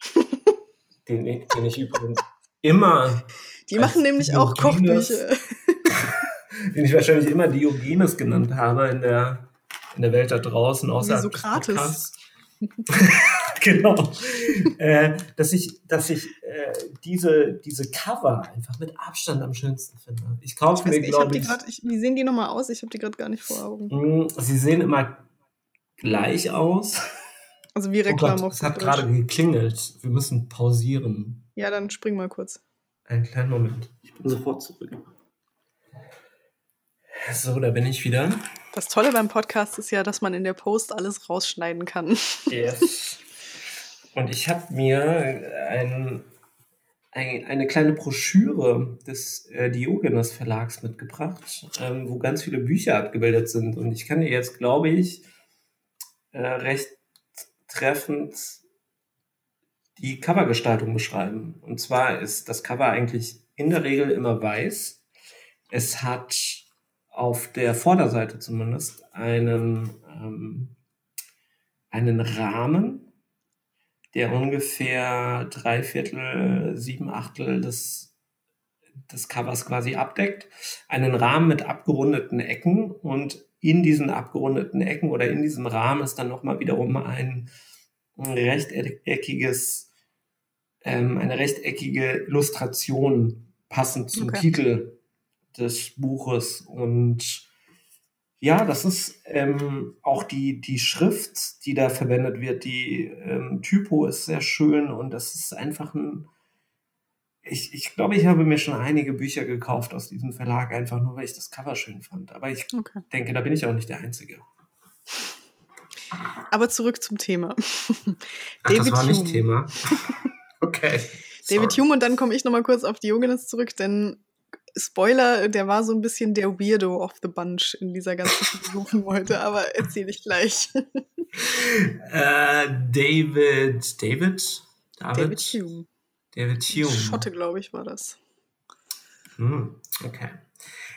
den, den ich übrigens immer. Die machen nämlich Diogenes, auch Kochbücher. Den ich wahrscheinlich immer Diogenes genannt habe in der, in der Welt da draußen, außer Wie Sokrates. genau. äh, dass ich, dass ich äh, diese, diese Cover einfach mit Abstand am schönsten finde. Ich kaufe mir, glaube ich. Ich wie sehen die nochmal aus? Ich habe die gerade gar nicht vor Augen. Mm, sie sehen immer gleich aus. Also wie Oh Reklam Gott, auf es hat gerade geklingelt. Wir müssen pausieren. Ja, dann spring mal kurz. Einen kleinen Moment. Ich bin sofort zurück. So, da bin ich wieder. Das Tolle beim Podcast ist ja, dass man in der Post alles rausschneiden kann. Yes. Und ich habe mir ein, ein, eine kleine Broschüre des äh, Diogenes Verlags mitgebracht, ähm, wo ganz viele Bücher abgebildet sind. Und ich kann dir jetzt, glaube ich, äh, recht treffend die Covergestaltung beschreiben. Und zwar ist das Cover eigentlich in der Regel immer weiß. Es hat auf der Vorderseite zumindest einen, ähm, einen Rahmen, der ungefähr drei Viertel, sieben Achtel des, des Covers quasi abdeckt. Einen Rahmen mit abgerundeten Ecken und in diesen abgerundeten Ecken oder in diesem Rahmen ist dann nochmal wiederum ein rechteckiges, ähm, eine rechteckige Illustration passend zum Okay. Titel des Buches und ja, das ist ähm, auch die, die Schrift, die da verwendet wird, die ähm, Typo ist sehr schön und das ist einfach ein. Ich, ich glaube, ich habe mir schon einige Bücher gekauft aus diesem Verlag, einfach nur, weil ich das Cover schön fand. Aber ich Okay. denke, da bin ich auch nicht der Einzige. Aber zurück zum Thema. Ach, das war nicht Hume. Thema. Okay. David sorry. Hume und dann komme ich nochmal kurz auf Diogenes zurück, denn Spoiler, der war so ein bisschen der Weirdo of the Bunch in dieser ganzen Versuchung heute, aber erzähle ich gleich. Äh, David. David? David Hume. David Hume. Schotte, glaube ich, war das. Hm, okay.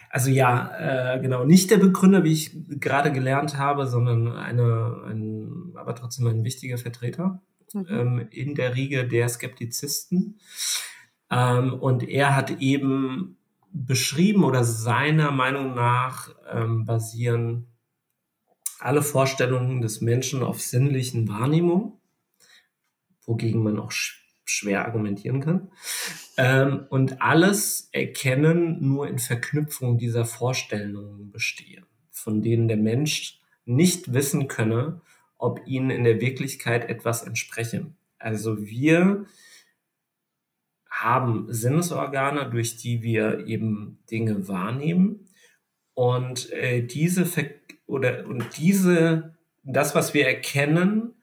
Also ja, äh, genau, nicht der Begründer, wie ich gerade gelernt habe, sondern eine, ein, aber trotzdem ein wichtiger Vertreter Mhm. ähm, in der Riege der Skeptizisten. Ähm, und er hat eben beschrieben oder seiner Meinung nach ähm, basieren alle Vorstellungen des Menschen auf sinnlichen Wahrnehmungen, wogegen man auch sch schwer argumentieren kann. Ähm, und alles Erkennen nur in Verknüpfung dieser Vorstellungen bestehe, von denen der Mensch nicht wissen könne, ob ihnen in der Wirklichkeit etwas entspreche. Also wir haben Sinnesorgane, durch die wir eben Dinge wahrnehmen und äh, diese Ver oder und diese das, was wir erkennen,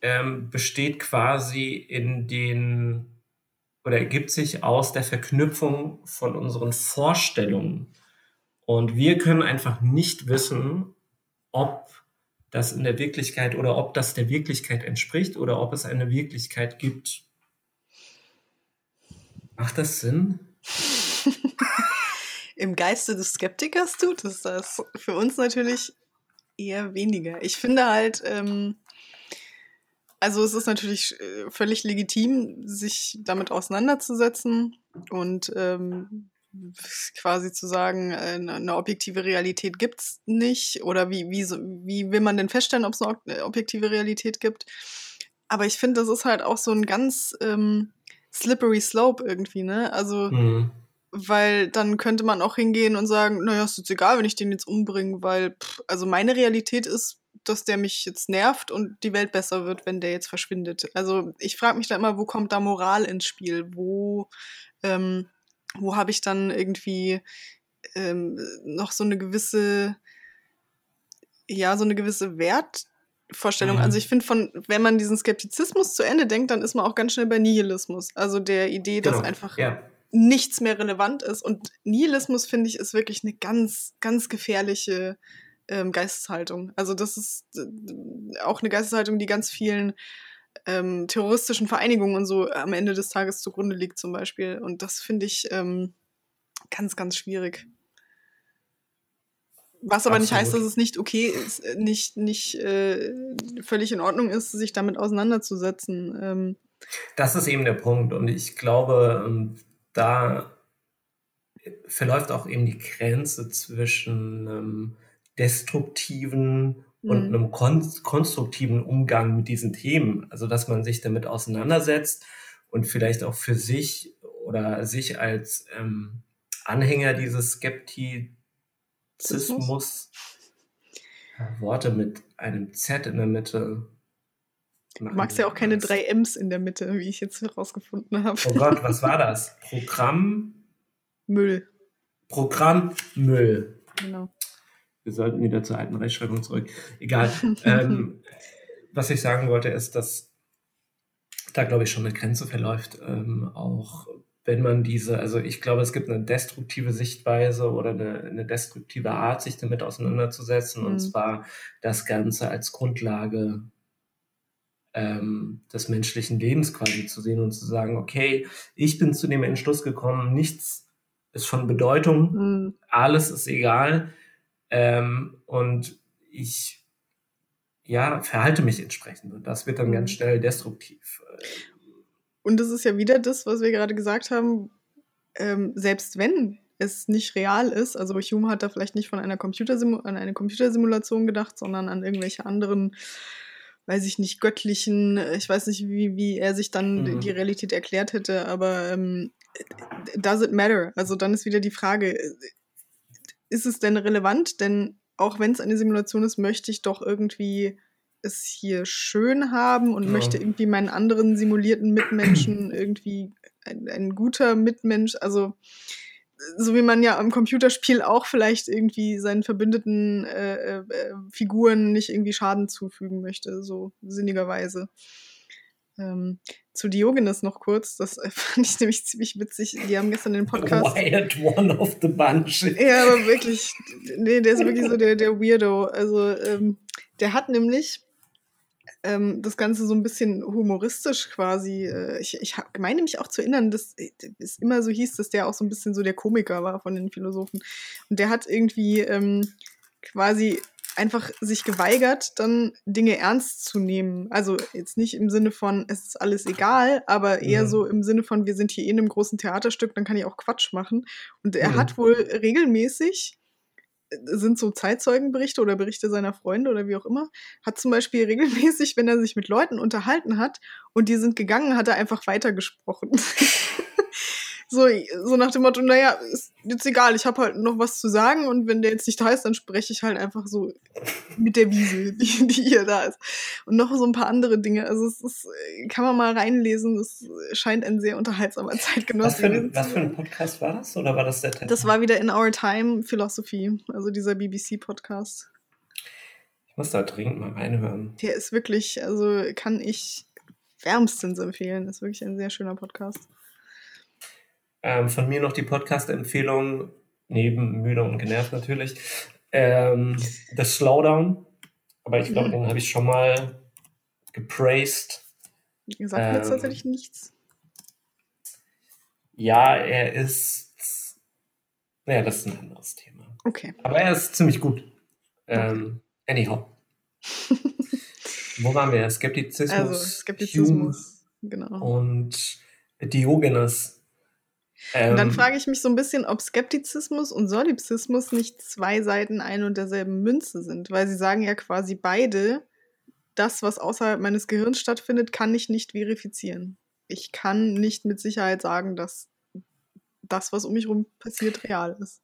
ähm, besteht quasi in den oder ergibt sich aus der Verknüpfung von unseren Vorstellungen. Und wir können einfach nicht wissen, ob das in der Wirklichkeit oder ob das der Wirklichkeit entspricht oder ob es eine Wirklichkeit gibt. Macht das Sinn? Im Geiste des Skeptikers tut es das. Für uns natürlich eher weniger. Ich finde halt, ähm, also es ist natürlich äh, völlig legitim, sich damit auseinanderzusetzen und ähm, quasi zu sagen, äh, eine objektive Realität gibt es nicht oder wie, wie, wie will man denn feststellen, ob es eine objektive Realität gibt. Aber ich finde, das ist halt auch so ein ganz ähm, slippery slope irgendwie, ne? Also Hm. weil dann könnte man auch hingehen und sagen, naja, ist jetzt egal, wenn ich den jetzt umbringe, weil, pff, also meine Realität ist, dass der mich jetzt nervt und die Welt besser wird, wenn der jetzt verschwindet. Also ich frage mich da immer, wo kommt da Moral ins Spiel? Wo, ähm, wo habe ich dann irgendwie ähm, noch so eine gewisse, ja, so eine gewisse Wertvorstellung. Mhm. Also ich finde von, wenn man diesen Skeptizismus zu Ende denkt, dann ist man auch ganz schnell bei Nihilismus. Also der Idee, dass Genau. einfach Ja. nichts mehr relevant ist. Und Nihilismus, finde ich, ist wirklich eine ganz, ganz gefährliche ähm, Geisteshaltung. Also das ist äh, auch eine Geisteshaltung, die ganz vielen ähm, terroristischen Vereinigungen und so am Ende des Tages zugrunde liegt zum Beispiel. Und das finde ich ähm, ganz, ganz schwierig. Was aber nicht heißt, dass Absolut. es nicht okay ist, äh, nicht, nicht äh, völlig in Ordnung ist, sich damit auseinanderzusetzen. Ähm, Das ist eben der Punkt. Und ich glaube, ähm, da verläuft auch eben die Grenze zwischen einem destruktiven und Mhm. einem kon konstruktiven Umgang mit diesen Themen. Also, dass man sich damit auseinandersetzt und vielleicht auch für sich oder sich als ähm, Anhänger dieses Skeptizismus Worte mit einem Z in der Mitte. Du magst ja auch keine drei M's in der Mitte, wie ich jetzt herausgefunden habe. Oh Gott, was war das? Programm? Müll. Programmmüll. Genau. Wir sollten wieder zur alten Rechtschreibung zurück. Egal. ähm, was ich sagen wollte, ist, dass da, glaube ich, schon eine Grenze verläuft, ähm, auch wenn man diese, also ich glaube, es gibt eine destruktive Sichtweise oder eine, eine destruktive Art, sich damit auseinanderzusetzen, mhm. und zwar das Ganze als Grundlage ähm, des menschlichen Lebens quasi zu sehen und zu sagen, okay, ich bin zu dem Entschluss gekommen, nichts ist von Bedeutung, mhm. alles ist egal ähm, und ich ja, verhalte mich entsprechend und das wird dann ganz mhm. schnell destruktiv. Und das ist ja wieder das, was wir gerade gesagt haben, ähm, selbst wenn es nicht real ist, also Hume hat da vielleicht nicht von einer Computersimu an eine Computersimulation gedacht, sondern an irgendwelche anderen, weiß ich nicht, göttlichen, ich weiß nicht, wie, wie er sich dann mhm. die Realität erklärt hätte, aber ähm, does it matter? Also dann ist wieder die Frage, ist es denn relevant? Denn auch wenn es eine Simulation ist, möchte ich doch irgendwie es hier schön haben und ja. möchte irgendwie meinen anderen simulierten Mitmenschen irgendwie ein, ein, guter Mitmensch, also so wie man ja am Computerspiel auch vielleicht irgendwie seinen verbündeten äh, äh, Figuren nicht irgendwie Schaden zufügen möchte, so sinnigerweise. Ähm, zu Diogenes noch kurz, das fand ich nämlich ziemlich witzig. Die haben gestern den Podcast. Wild one of the bunch. Ja, aber wirklich, nee, der ist wirklich so der, der Weirdo. Also, ähm, der hat nämlich ähm, das Ganze so ein bisschen humoristisch quasi. Äh, ich, ich meine mich auch zu erinnern, dass äh, es immer so hieß, dass der auch so ein bisschen so der Komiker war von den Philosophen. Und der hat irgendwie ähm, quasi einfach sich geweigert, dann Dinge ernst zu nehmen. Also jetzt nicht im Sinne von, es ist alles egal, aber eher mhm. so im Sinne von, wir sind hier eh in einem großen Theaterstück, dann kann ich auch Quatsch machen. Und er mhm. hat wohl regelmäßig, sind so Zeitzeugenberichte oder Berichte seiner Freunde oder wie auch immer, hat zum Beispiel regelmäßig, wenn er sich mit Leuten unterhalten hat und die sind gegangen, hat er einfach weitergesprochen. So, so nach dem Motto, naja, ist jetzt egal, ich habe halt noch was zu sagen und wenn der jetzt nicht da ist, dann spreche ich halt einfach so mit der Wiese, die, die hier da ist. Und noch so ein paar andere Dinge. Also es ist, kann man mal reinlesen, es scheint ein sehr unterhaltsamer Zeitgenosse was für, ein, was für ein Podcast war das? Oder war das der TED? Das war wieder In Our Time Philosophy, also dieser BBC-Podcast. Ich muss da dringend mal reinhören. Der ist wirklich, also kann ich wärmstens empfehlen. Ist wirklich ein sehr schöner Podcast. Ähm, von mir noch die Podcast-Empfehlung, neben Müde und Genervt natürlich. Ähm, The Slowdown. Aber ich glaube, mhm. den habe ich schon mal gepraised. Sagt ähm, jetzt tatsächlich nichts. Ja, er ist. Naja, das ist ein anderes Thema. Okay. Aber er ist ziemlich gut. Ähm. Anyhow. Wo waren wir? Skeptizismus. Also, Skeptizismus, Hume genau. Und Diogenes ähm, und dann ähm. frage ich mich so ein bisschen, ob Skeptizismus und Solipsismus nicht zwei Seiten ein und derselben Münze sind, weil sie sagen ja quasi beide, das, was außerhalb meines Gehirns stattfindet, kann ich nicht verifizieren. Ich kann nicht mit Sicherheit sagen, dass das, was um mich herum passiert, real ist.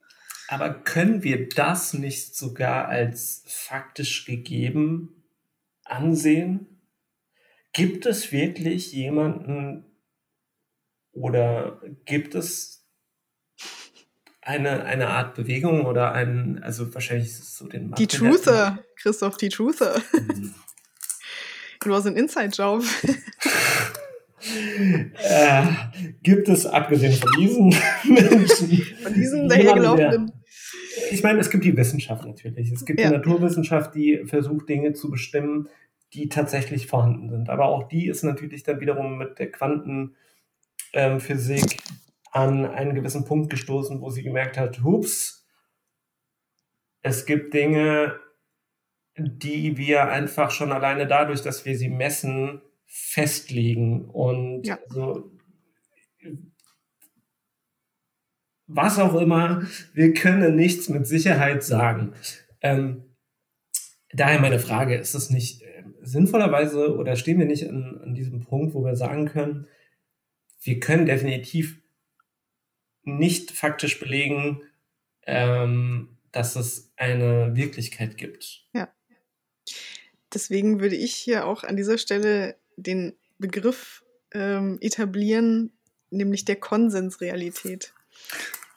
Aber können wir das nicht sogar als faktisch gegeben ansehen? Gibt es wirklich jemanden, oder gibt es eine, eine Art Bewegung oder ein, also wahrscheinlich ist es so den Die Truther, Christoph, die Truther. Mhm. It was an inside job. äh, gibt es, abgesehen von diesen Menschen, von diesen dahergelaufenen. Ich meine, es gibt die Wissenschaft natürlich. Es gibt ja. die Naturwissenschaft, die versucht, Dinge zu bestimmen, die tatsächlich vorhanden sind. Aber auch die ist natürlich dann wiederum mit der Quanten- ähm, Physik an einen gewissen Punkt gestoßen, wo sie gemerkt hat, hups, es gibt Dinge, die wir einfach schon alleine dadurch, dass wir sie messen, festlegen. Und ja. so, was auch immer, wir können nichts mit Sicherheit sagen. Ähm, daher meine Frage, ist es nicht äh, sinnvollerweise oder stehen wir nicht an, an diesem Punkt, wo wir sagen können, wir können definitiv nicht faktisch belegen, ähm, dass es eine Wirklichkeit gibt. Ja. deswegen würde ich hier auch an dieser Stelle den Begriff ähm, etablieren, nämlich der Konsensrealität.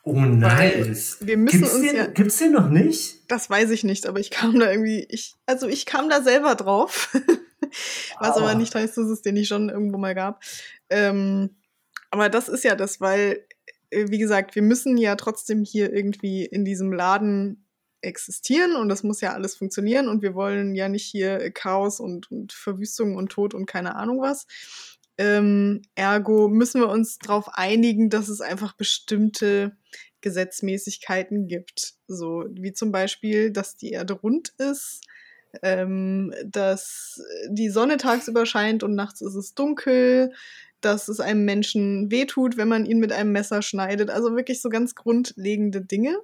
Oh nice. wir müssen gibt's uns den, ja- Gibt's den noch nicht? Das weiß ich nicht, aber ich kam da irgendwie, ich, also ich kam da selber drauf. Was aber nicht heißt, dass es den nicht schon irgendwo mal gab. Ähm, aber das ist ja das, weil, äh, wie gesagt, wir müssen ja trotzdem hier irgendwie in diesem Laden existieren und das muss ja alles funktionieren und wir wollen ja nicht hier Chaos und, und Verwüstung und Tod und keine Ahnung was. Ähm, ergo müssen wir uns darauf einigen, dass es einfach bestimmte Gesetzmäßigkeiten gibt. So wie zum Beispiel, dass die Erde rund ist, ähm, dass die Sonne tagsüber scheint und nachts ist es dunkel, dass es einem Menschen wehtut, wenn man ihn mit einem Messer schneidet. Also wirklich so ganz grundlegende Dinge.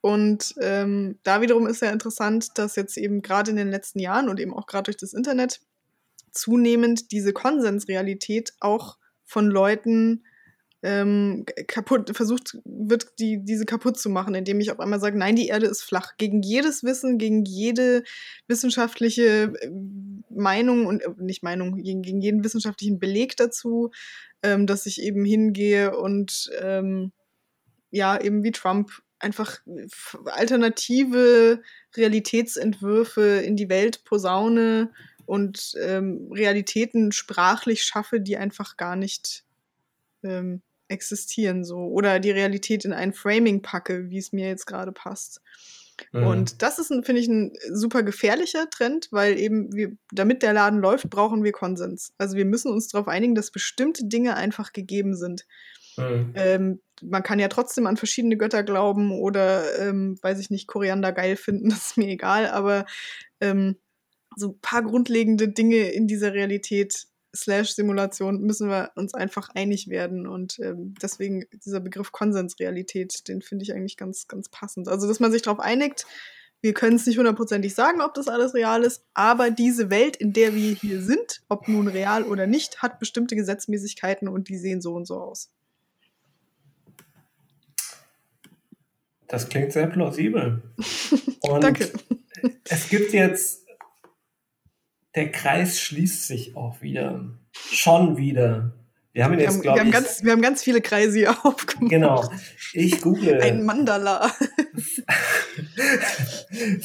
Und ähm, da wiederum ist ja interessant, dass jetzt eben gerade in den letzten Jahren und eben auch gerade durch das Internet zunehmend diese Konsensrealität auch von Leuten ähm, kaputt versucht wird, die, diese kaputt zu machen, indem ich auf einmal sage, nein, die Erde ist flach. Gegen jedes Wissen, gegen jede wissenschaftliche äh, Meinung und äh, nicht Meinung, gegen, gegen jeden wissenschaftlichen Beleg dazu, ähm, dass ich eben hingehe und ähm, ja, eben wie Trump einfach f- alternative Realitätsentwürfe in die Welt posaune und ähm, Realitäten sprachlich schaffe, die einfach gar nicht ähm, existieren so oder die Realität in ein Framing packe, wie es mir jetzt gerade passt. Mhm. Und das ist, finde ich, ein super gefährlicher Trend, weil eben wir, damit der Laden läuft, brauchen wir Konsens. Also wir müssen uns darauf einigen, dass bestimmte Dinge einfach gegeben sind. Mhm. Ähm, man kann ja trotzdem an verschiedene Götter glauben oder, ähm, weiß ich nicht, Koriander geil finden, das ist mir egal, aber ähm, so ein paar grundlegende Dinge in dieser Realität slash Simulation müssen wir uns einfach einig werden und ähm, deswegen dieser Begriff Konsensrealität, den finde ich eigentlich ganz, ganz passend. Also, dass man sich darauf einigt, wir können es nicht hundertprozentig sagen, ob das alles real ist, aber diese Welt, in der wir hier sind, ob nun real oder nicht, hat bestimmte Gesetzmäßigkeiten und die sehen so und so aus. Das klingt sehr plausibel. Danke. es gibt jetzt, der Kreis schließt sich auch wieder. Schon wieder. Wir haben Wir jetzt, haben, wir, glaube haben ich. ganz, wir haben ganz viele Kreise hier aufgemacht. Genau. Ich google. Ein Mandala.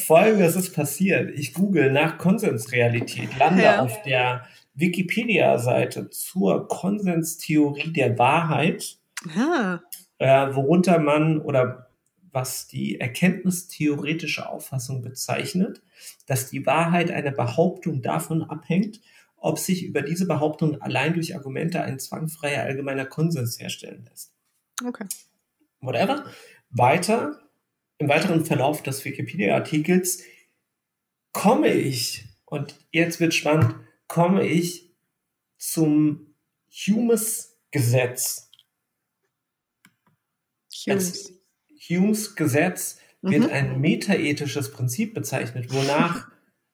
Folgendes ist passiert. Ich google nach Konsensrealität, lande Ja. auf der Wikipedia-Seite zur Konsenstheorie der Wahrheit, Ah, äh, worunter man oder was die erkenntnistheoretische Auffassung bezeichnet, dass die Wahrheit einer Behauptung davon abhängt, ob sich über diese Behauptung allein durch Argumente ein zwangfreier allgemeiner Konsens herstellen lässt. okay. whatever. Weiter, im weiteren Verlauf des Wikipedia-Artikels komme ich, und jetzt wird spannend, komme ich zum Humes-Gesetz. Humes. Humes Gesetz wird Mhm. ein metaethisches Prinzip bezeichnet, wonach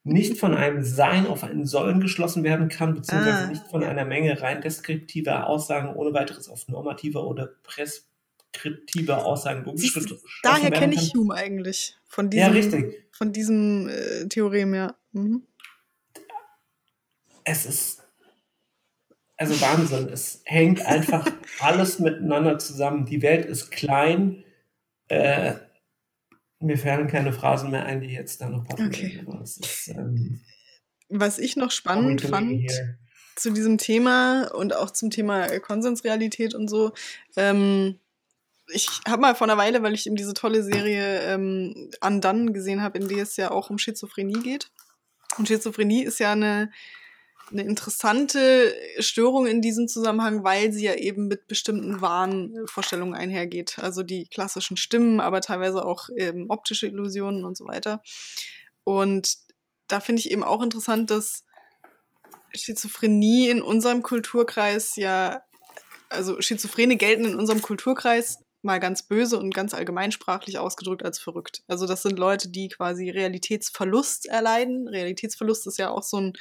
nicht von einem Sein auf ein Sollen geschlossen werden kann, beziehungsweise Ah, nicht von einer Menge rein deskriptiver Aussagen ohne weiteres auf normative oder preskriptive Aussagen geschlossen Daher kenne ich Hume eigentlich. Von diesem, Ja, richtig. Von diesem äh, Theorem, ja. Mhm. Es ist also Wahnsinn. Es hängt einfach alles miteinander zusammen. Die Welt ist klein. Äh, mir fallen keine Phrasen mehr ein, die jetzt da noch passen. Okay. ist, ähm, Was ich noch spannend fand hier. zu diesem Thema und auch zum Thema äh, Konsensrealität und so, ähm, ich habe mal vor einer Weile, weil ich eben diese tolle Serie ähm, Undone gesehen habe, in der es ja auch um Schizophrenie geht. Und Schizophrenie ist ja eine, eine interessante Störung in diesem Zusammenhang, weil sie ja eben mit bestimmten Wahnvorstellungen einhergeht. Also die klassischen Stimmen, aber teilweise auch ähm, optische Illusionen und so weiter. Und da finde ich eben auch interessant, dass Schizophrenie in unserem Kulturkreis ja, also Schizophrene gelten in unserem Kulturkreis mal ganz böse und ganz allgemeinsprachlich ausgedrückt als verrückt. Also das sind Leute, die quasi Realitätsverlust erleiden. Realitätsverlust ist ja auch so ein,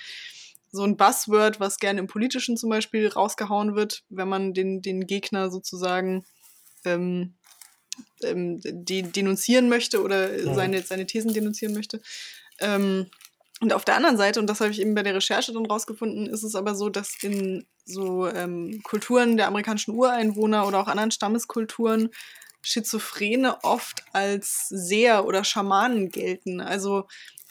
so ein Buzzword, was gerne im Politischen zum Beispiel rausgehauen wird, wenn man den, den Gegner sozusagen ähm, ähm, de denunzieren möchte oder Ja. seine, seine Thesen denunzieren möchte. Ähm, Und auf der anderen Seite, und das habe ich eben bei der Recherche dann rausgefunden, ist es aber so, dass in so ähm, Kulturen der amerikanischen Ureinwohner oder auch anderen Stammeskulturen Schizophrene oft als Seher oder Schamanen gelten. Also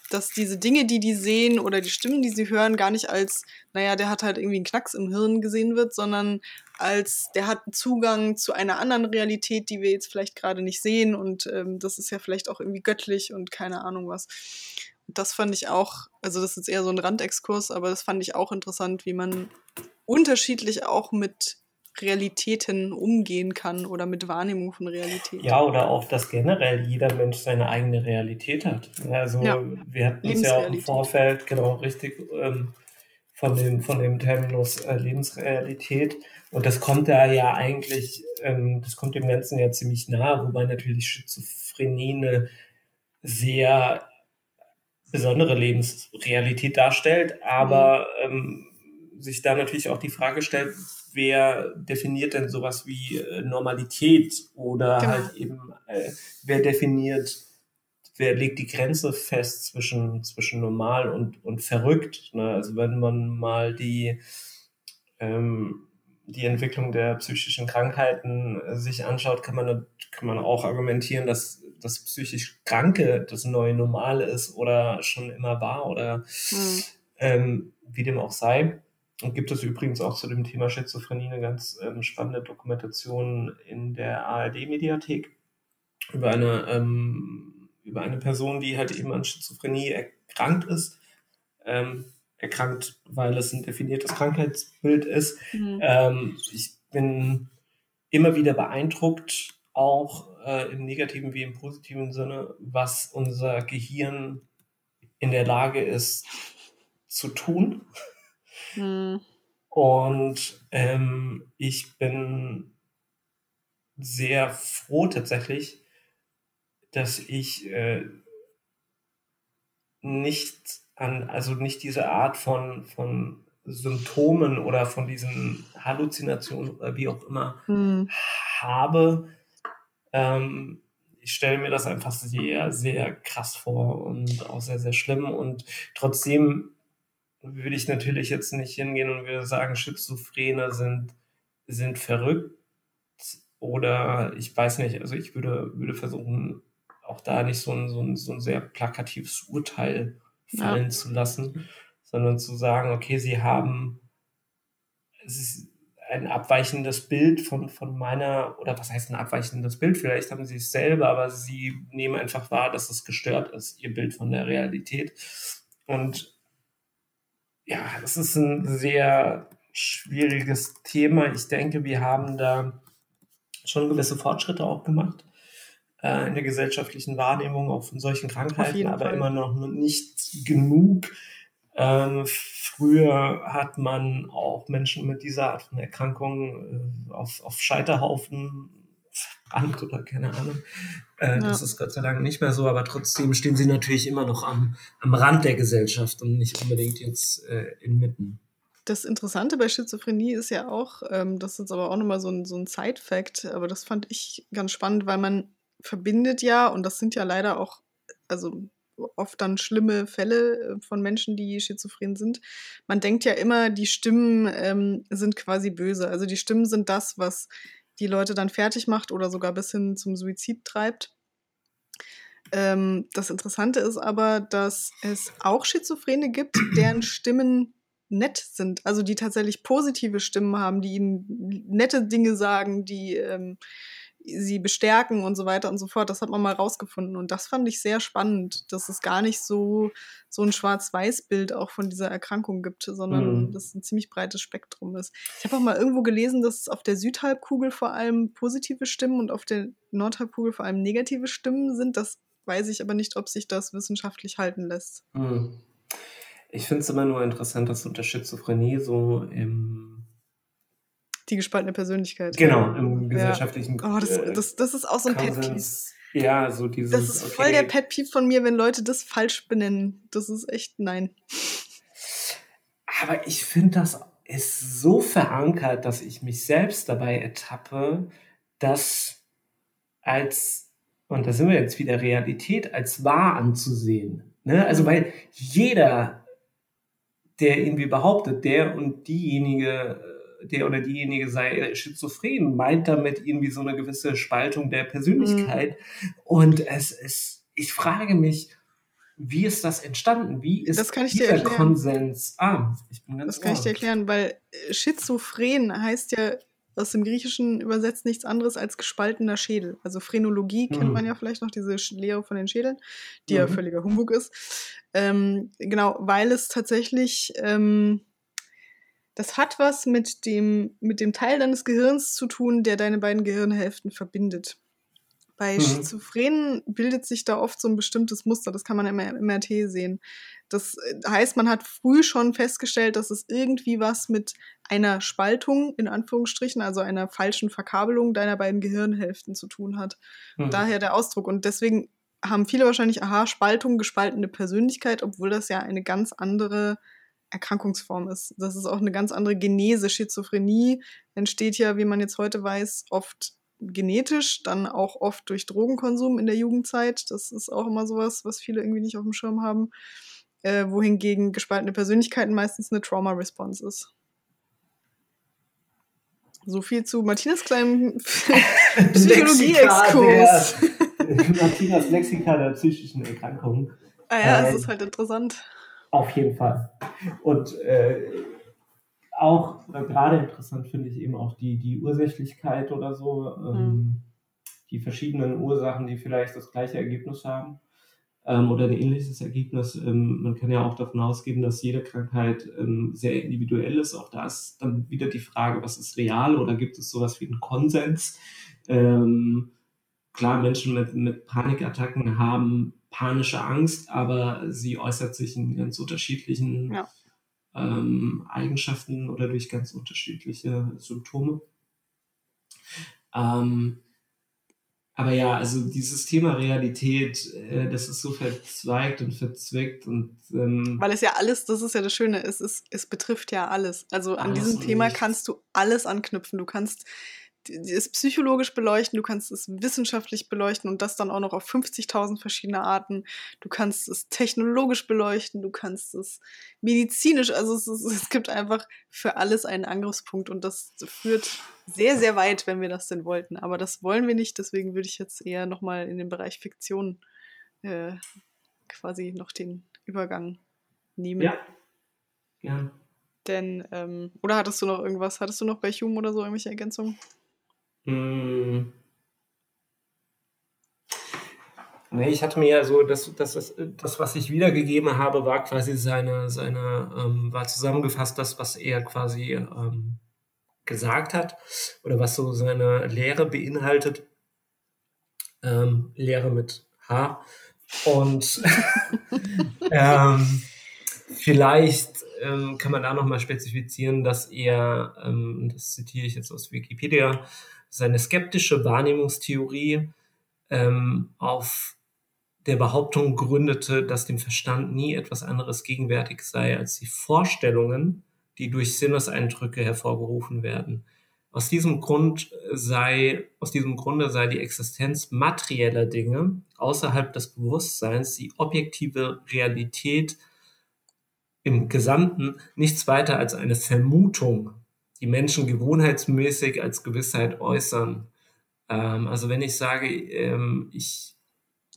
dass diese Dinge, die die sehen oder die Stimmen, die sie hören, gar nicht als, naja, der hat halt irgendwie einen Knacks im Hirn gesehen wird, sondern als der hat Zugang zu einer anderen Realität, die wir jetzt vielleicht gerade nicht sehen und ähm, das ist ja vielleicht auch irgendwie göttlich und keine Ahnung was. Das fand ich auch, also das ist eher so ein Randexkurs, aber das fand ich auch interessant, wie man unterschiedlich auch mit Realitäten umgehen kann oder mit Wahrnehmung von Realität. Ja, oder auch, dass generell jeder Mensch seine eigene Realität hat. Also ja. wir hatten uns ja auch im Vorfeld, genau, richtig ähm, von, dem, von dem Terminus äh, Lebensrealität. Und das kommt da ja eigentlich, ähm, das kommt dem Ganzen ja ziemlich nah, wobei natürlich Schizophrenie eine sehr besondere Lebensrealität darstellt, aber mhm. ähm, sich da natürlich auch die Frage stellt, wer definiert denn sowas wie äh, Normalität oder genau. halt eben, äh, wer definiert, wer legt die Grenze fest zwischen, zwischen normal und, und verrückt. Ne? Also wenn man mal die, ähm, die Entwicklung der psychischen Krankheiten äh, sich anschaut, kann man, kann man auch argumentieren, dass das psychisch Kranke das neue Normale ist oder schon immer war oder mhm. ähm, wie dem auch sei. Und gibt es übrigens auch zu dem Thema Schizophrenie eine ganz ähm, spannende Dokumentation in der ARD-Mediathek über eine, ähm, über eine Person, die halt eben an Schizophrenie erkrankt ist. Ähm, erkrankt, weil es ein definiertes Krankheitsbild ist. Mhm. Ähm, ich bin immer wieder beeindruckt, auch äh, im negativen wie im positiven Sinne, was unser Gehirn in der Lage ist zu tun. Mhm. Und ähm, ich bin sehr froh tatsächlich, dass ich äh, nicht an, also nicht diese Art von, von Symptomen oder von diesen Halluzinationen oder wie auch immer mhm. habe. Ähm, ich stelle mir das einfach sehr, sehr krass vor und auch sehr, sehr schlimm. Und trotzdem würde ich natürlich jetzt nicht hingehen und würde sagen, Schizophrene sind, sind verrückt oder ich weiß nicht, also ich würde, würde versuchen, auch da nicht so ein, so ein, so ein sehr plakatives Urteil fallen ja. zu lassen, sondern zu sagen, okay, sie haben ein abweichendes Bild von, von meiner, oder was heißt ein abweichendes Bild? Vielleicht haben sie es selber, aber sie nehmen einfach wahr, dass es gestört ist, ihr Bild von der Realität. Und ja, es ist ein sehr schwieriges Thema. Ich denke, wir haben da schon gewisse Fortschritte auch gemacht äh, in der gesellschaftlichen Wahrnehmung auch von solchen Krankheiten, aber Fall. immer noch nicht genug. Ähm, früher hat man auch Menschen mit dieser Art von Erkrankung äh, auf, auf Scheiterhaufen verbrannt oder keine Ahnung. Äh, ja. Das ist Gott sei Dank nicht mehr so, aber trotzdem stehen sie natürlich immer noch am, am Rand der Gesellschaft und nicht unbedingt jetzt äh, inmitten. Das Interessante bei Schizophrenie ist ja auch, ähm, das ist jetzt aber auch nochmal so ein, so ein Side-Fact, aber das fand ich ganz spannend, weil man verbindet ja, und das sind ja leider auch, also oft dann schlimme Fälle äh, von Menschen, die schizophren sind. Man denkt ja immer, die Stimmen ähm, sind quasi böse. Also die Stimmen sind das, was die Leute dann fertig macht oder sogar bis hin zum Suizid treibt. Ähm, das Interessante ist aber, dass es auch Schizophrene gibt, deren Stimmen nett sind, also die tatsächlich positive Stimmen haben, die ihnen nette Dinge sagen, die ähm, sie bestärken und so weiter und so fort. Das hat man mal rausgefunden und das fand ich sehr spannend, dass es gar nicht so, so ein Schwarz-Weiß-Bild auch von dieser Erkrankung gibt, sondern mhm. dass es ein ziemlich breites Spektrum ist. Ich habe auch mal irgendwo gelesen, dass es auf der Südhalbkugel vor allem positive Stimmen und auf der Nordhalbkugel vor allem negative Stimmen sind. Das weiß ich aber nicht, ob sich das wissenschaftlich halten lässt. Mhm. Ich finde es immer nur interessant, dass unter Schizophrenie so im die gespaltene Persönlichkeit. Genau, im gesellschaftlichen. Ja. Oh, das, äh, das, das ist auch so ein Pet Peeve. Ja, so dieses. Das ist voll der Pet Peeve von mir, wenn Leute das falsch benennen. Das ist echt nein. Aber ich finde, das ist so verankert, dass ich mich selbst dabei ertappe, dass als, und da sind wir jetzt wieder Realität, als wahr anzusehen. Ne? Also, weil jeder, der irgendwie behauptet, der und diejenige, der oder diejenige sei schizophren, meint damit irgendwie so eine gewisse Spaltung der Persönlichkeit. Mhm. Und es ist, ich frage mich, wie ist das entstanden? Wie ist das kann ich dieser Konsens? Ah, ich bin ganz Das kann ohr. ich dir erklären, weil äh, Schizophren heißt ja aus dem Griechischen übersetzt nichts anderes als gespaltener Schädel. Also Phrenologie mhm. kennt man ja vielleicht noch, diese Lehre von den Schädeln, die mhm. ja völliger Humbug ist. Ähm, genau, weil es tatsächlich, ähm, das hat was mit dem, mit dem Teil deines Gehirns zu tun, der deine beiden Gehirnhälften verbindet. Bei mhm. Schizophrenen bildet sich da oft so ein bestimmtes Muster, das kann man im MRT sehen. Das äh, heißt, man hat früh schon festgestellt, dass es irgendwie was mit einer Spaltung, in Anführungsstrichen, also einer falschen Verkabelung deiner beiden Gehirnhälften zu tun hat. Mhm. Daher der Ausdruck. Und deswegen haben viele wahrscheinlich, aha, Spaltung, gespaltene Persönlichkeit, obwohl das ja eine ganz andere Erkrankungsform ist. Das ist auch eine ganz andere Genese. Schizophrenie entsteht ja, wie man jetzt heute weiß, oft genetisch, dann auch oft durch Drogenkonsum in der Jugendzeit. Das ist auch immer sowas, was viele irgendwie nicht auf dem Schirm haben. Äh, wohingegen gespaltene Persönlichkeiten meistens eine Trauma-Response ist. So viel zu Martinas kleinem Psychologie-Exkurs. Martinas Lexika der psychischen Erkrankungen. Ah ja, das äh, ist halt interessant. Auf jeden Fall. Und äh, auch äh, gerade interessant finde ich eben auch die, die Ursächlichkeit oder so, ähm, mhm. die verschiedenen Ursachen, die vielleicht das gleiche Ergebnis haben ähm, oder ein ähnliches Ergebnis. Ähm, man kann ja auch davon ausgehen, dass jede Krankheit ähm, sehr individuell ist. Auch da ist dann wieder die Frage, was ist real oder gibt es sowas wie einen Konsens? Ähm, klar, Menschen mit, mit Panikattacken haben panische Angst, aber sie äußert sich in ganz unterschiedlichen ja ähm, Eigenschaften oder durch ganz unterschiedliche Symptome. Ähm, aber ja, also dieses Thema Realität, äh, das ist so verzweigt und verzwickt und ähm, weil es ja alles, das ist ja das Schöne, es ist, es betrifft ja alles. Also an diesem Thema kannst du alles anknüpfen. Du kannst es psychologisch beleuchten, du kannst es wissenschaftlich beleuchten und das dann auch noch auf 50.000 verschiedene Arten. Du kannst es technologisch beleuchten, du kannst es medizinisch, also es, es gibt einfach für alles einen Angriffspunkt und das führt sehr, sehr weit, wenn wir das denn wollten. Aber das wollen wir nicht, deswegen würde ich jetzt eher nochmal in den Bereich Fiktion äh, quasi noch den Übergang nehmen. Ja. Ja. Denn, ähm, oder hattest du noch irgendwas? Hattest du noch bei Hume oder so irgendwelche Ergänzungen? Hm. Nee, ich hatte mir ja so, das, das, das, das, was ich wiedergegeben habe, war quasi seine, seine ähm, war zusammengefasst das, was er quasi ähm, gesagt hat oder was so seine Lehre beinhaltet. Ähm, Lehre mit H. Und ähm, vielleicht ähm, kann man da nochmal spezifizieren, dass er, ähm, das zitiere ich jetzt aus Wikipedia, seine skeptische Wahrnehmungstheorie ähm, auf der Behauptung gründete, dass dem Verstand nie etwas anderes gegenwärtig sei als die Vorstellungen, die durch Sinneseindrücke hervorgerufen werden. Aus diesem Grund sei, aus diesem Grunde sei die Existenz materieller Dinge außerhalb des Bewusstseins, die objektive Realität im Gesamten nichts weiter als eine Vermutung die Menschen gewohnheitsmäßig als Gewissheit äußern. Ähm, also wenn ich sage, ähm, ich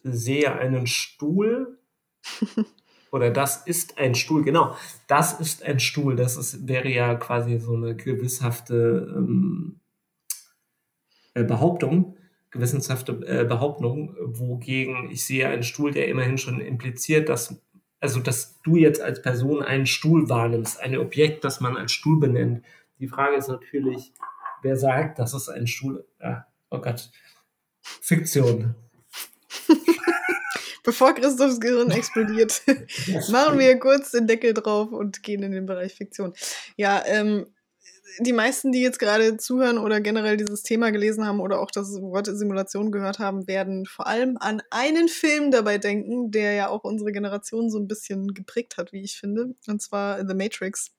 sehe einen Stuhl oder das ist ein Stuhl, genau, das ist ein Stuhl, das ist, wäre ja quasi so eine gewisshafte ähm, äh, Behauptung, gewissenshafte äh, Behauptung, wogegen ich sehe einen Stuhl, der immerhin schon impliziert, dass also dass du jetzt als Person einen Stuhl wahrnimmst, ein Objekt, das man als Stuhl benennt, die Frage ist natürlich, wer sagt, dass es ein Stuhl. Ah, oh Gott. Fiktion. Bevor Christophs Gehirn explodiert, machen wir kurz den Deckel drauf und gehen in den Bereich Fiktion. Ja, ähm, die meisten, die jetzt gerade zuhören oder generell dieses Thema gelesen haben oder auch das Wort Simulation gehört haben, werden vor allem an einen Film dabei denken, der ja auch unsere Generation so ein bisschen geprägt hat, wie ich finde, und zwar The Matrix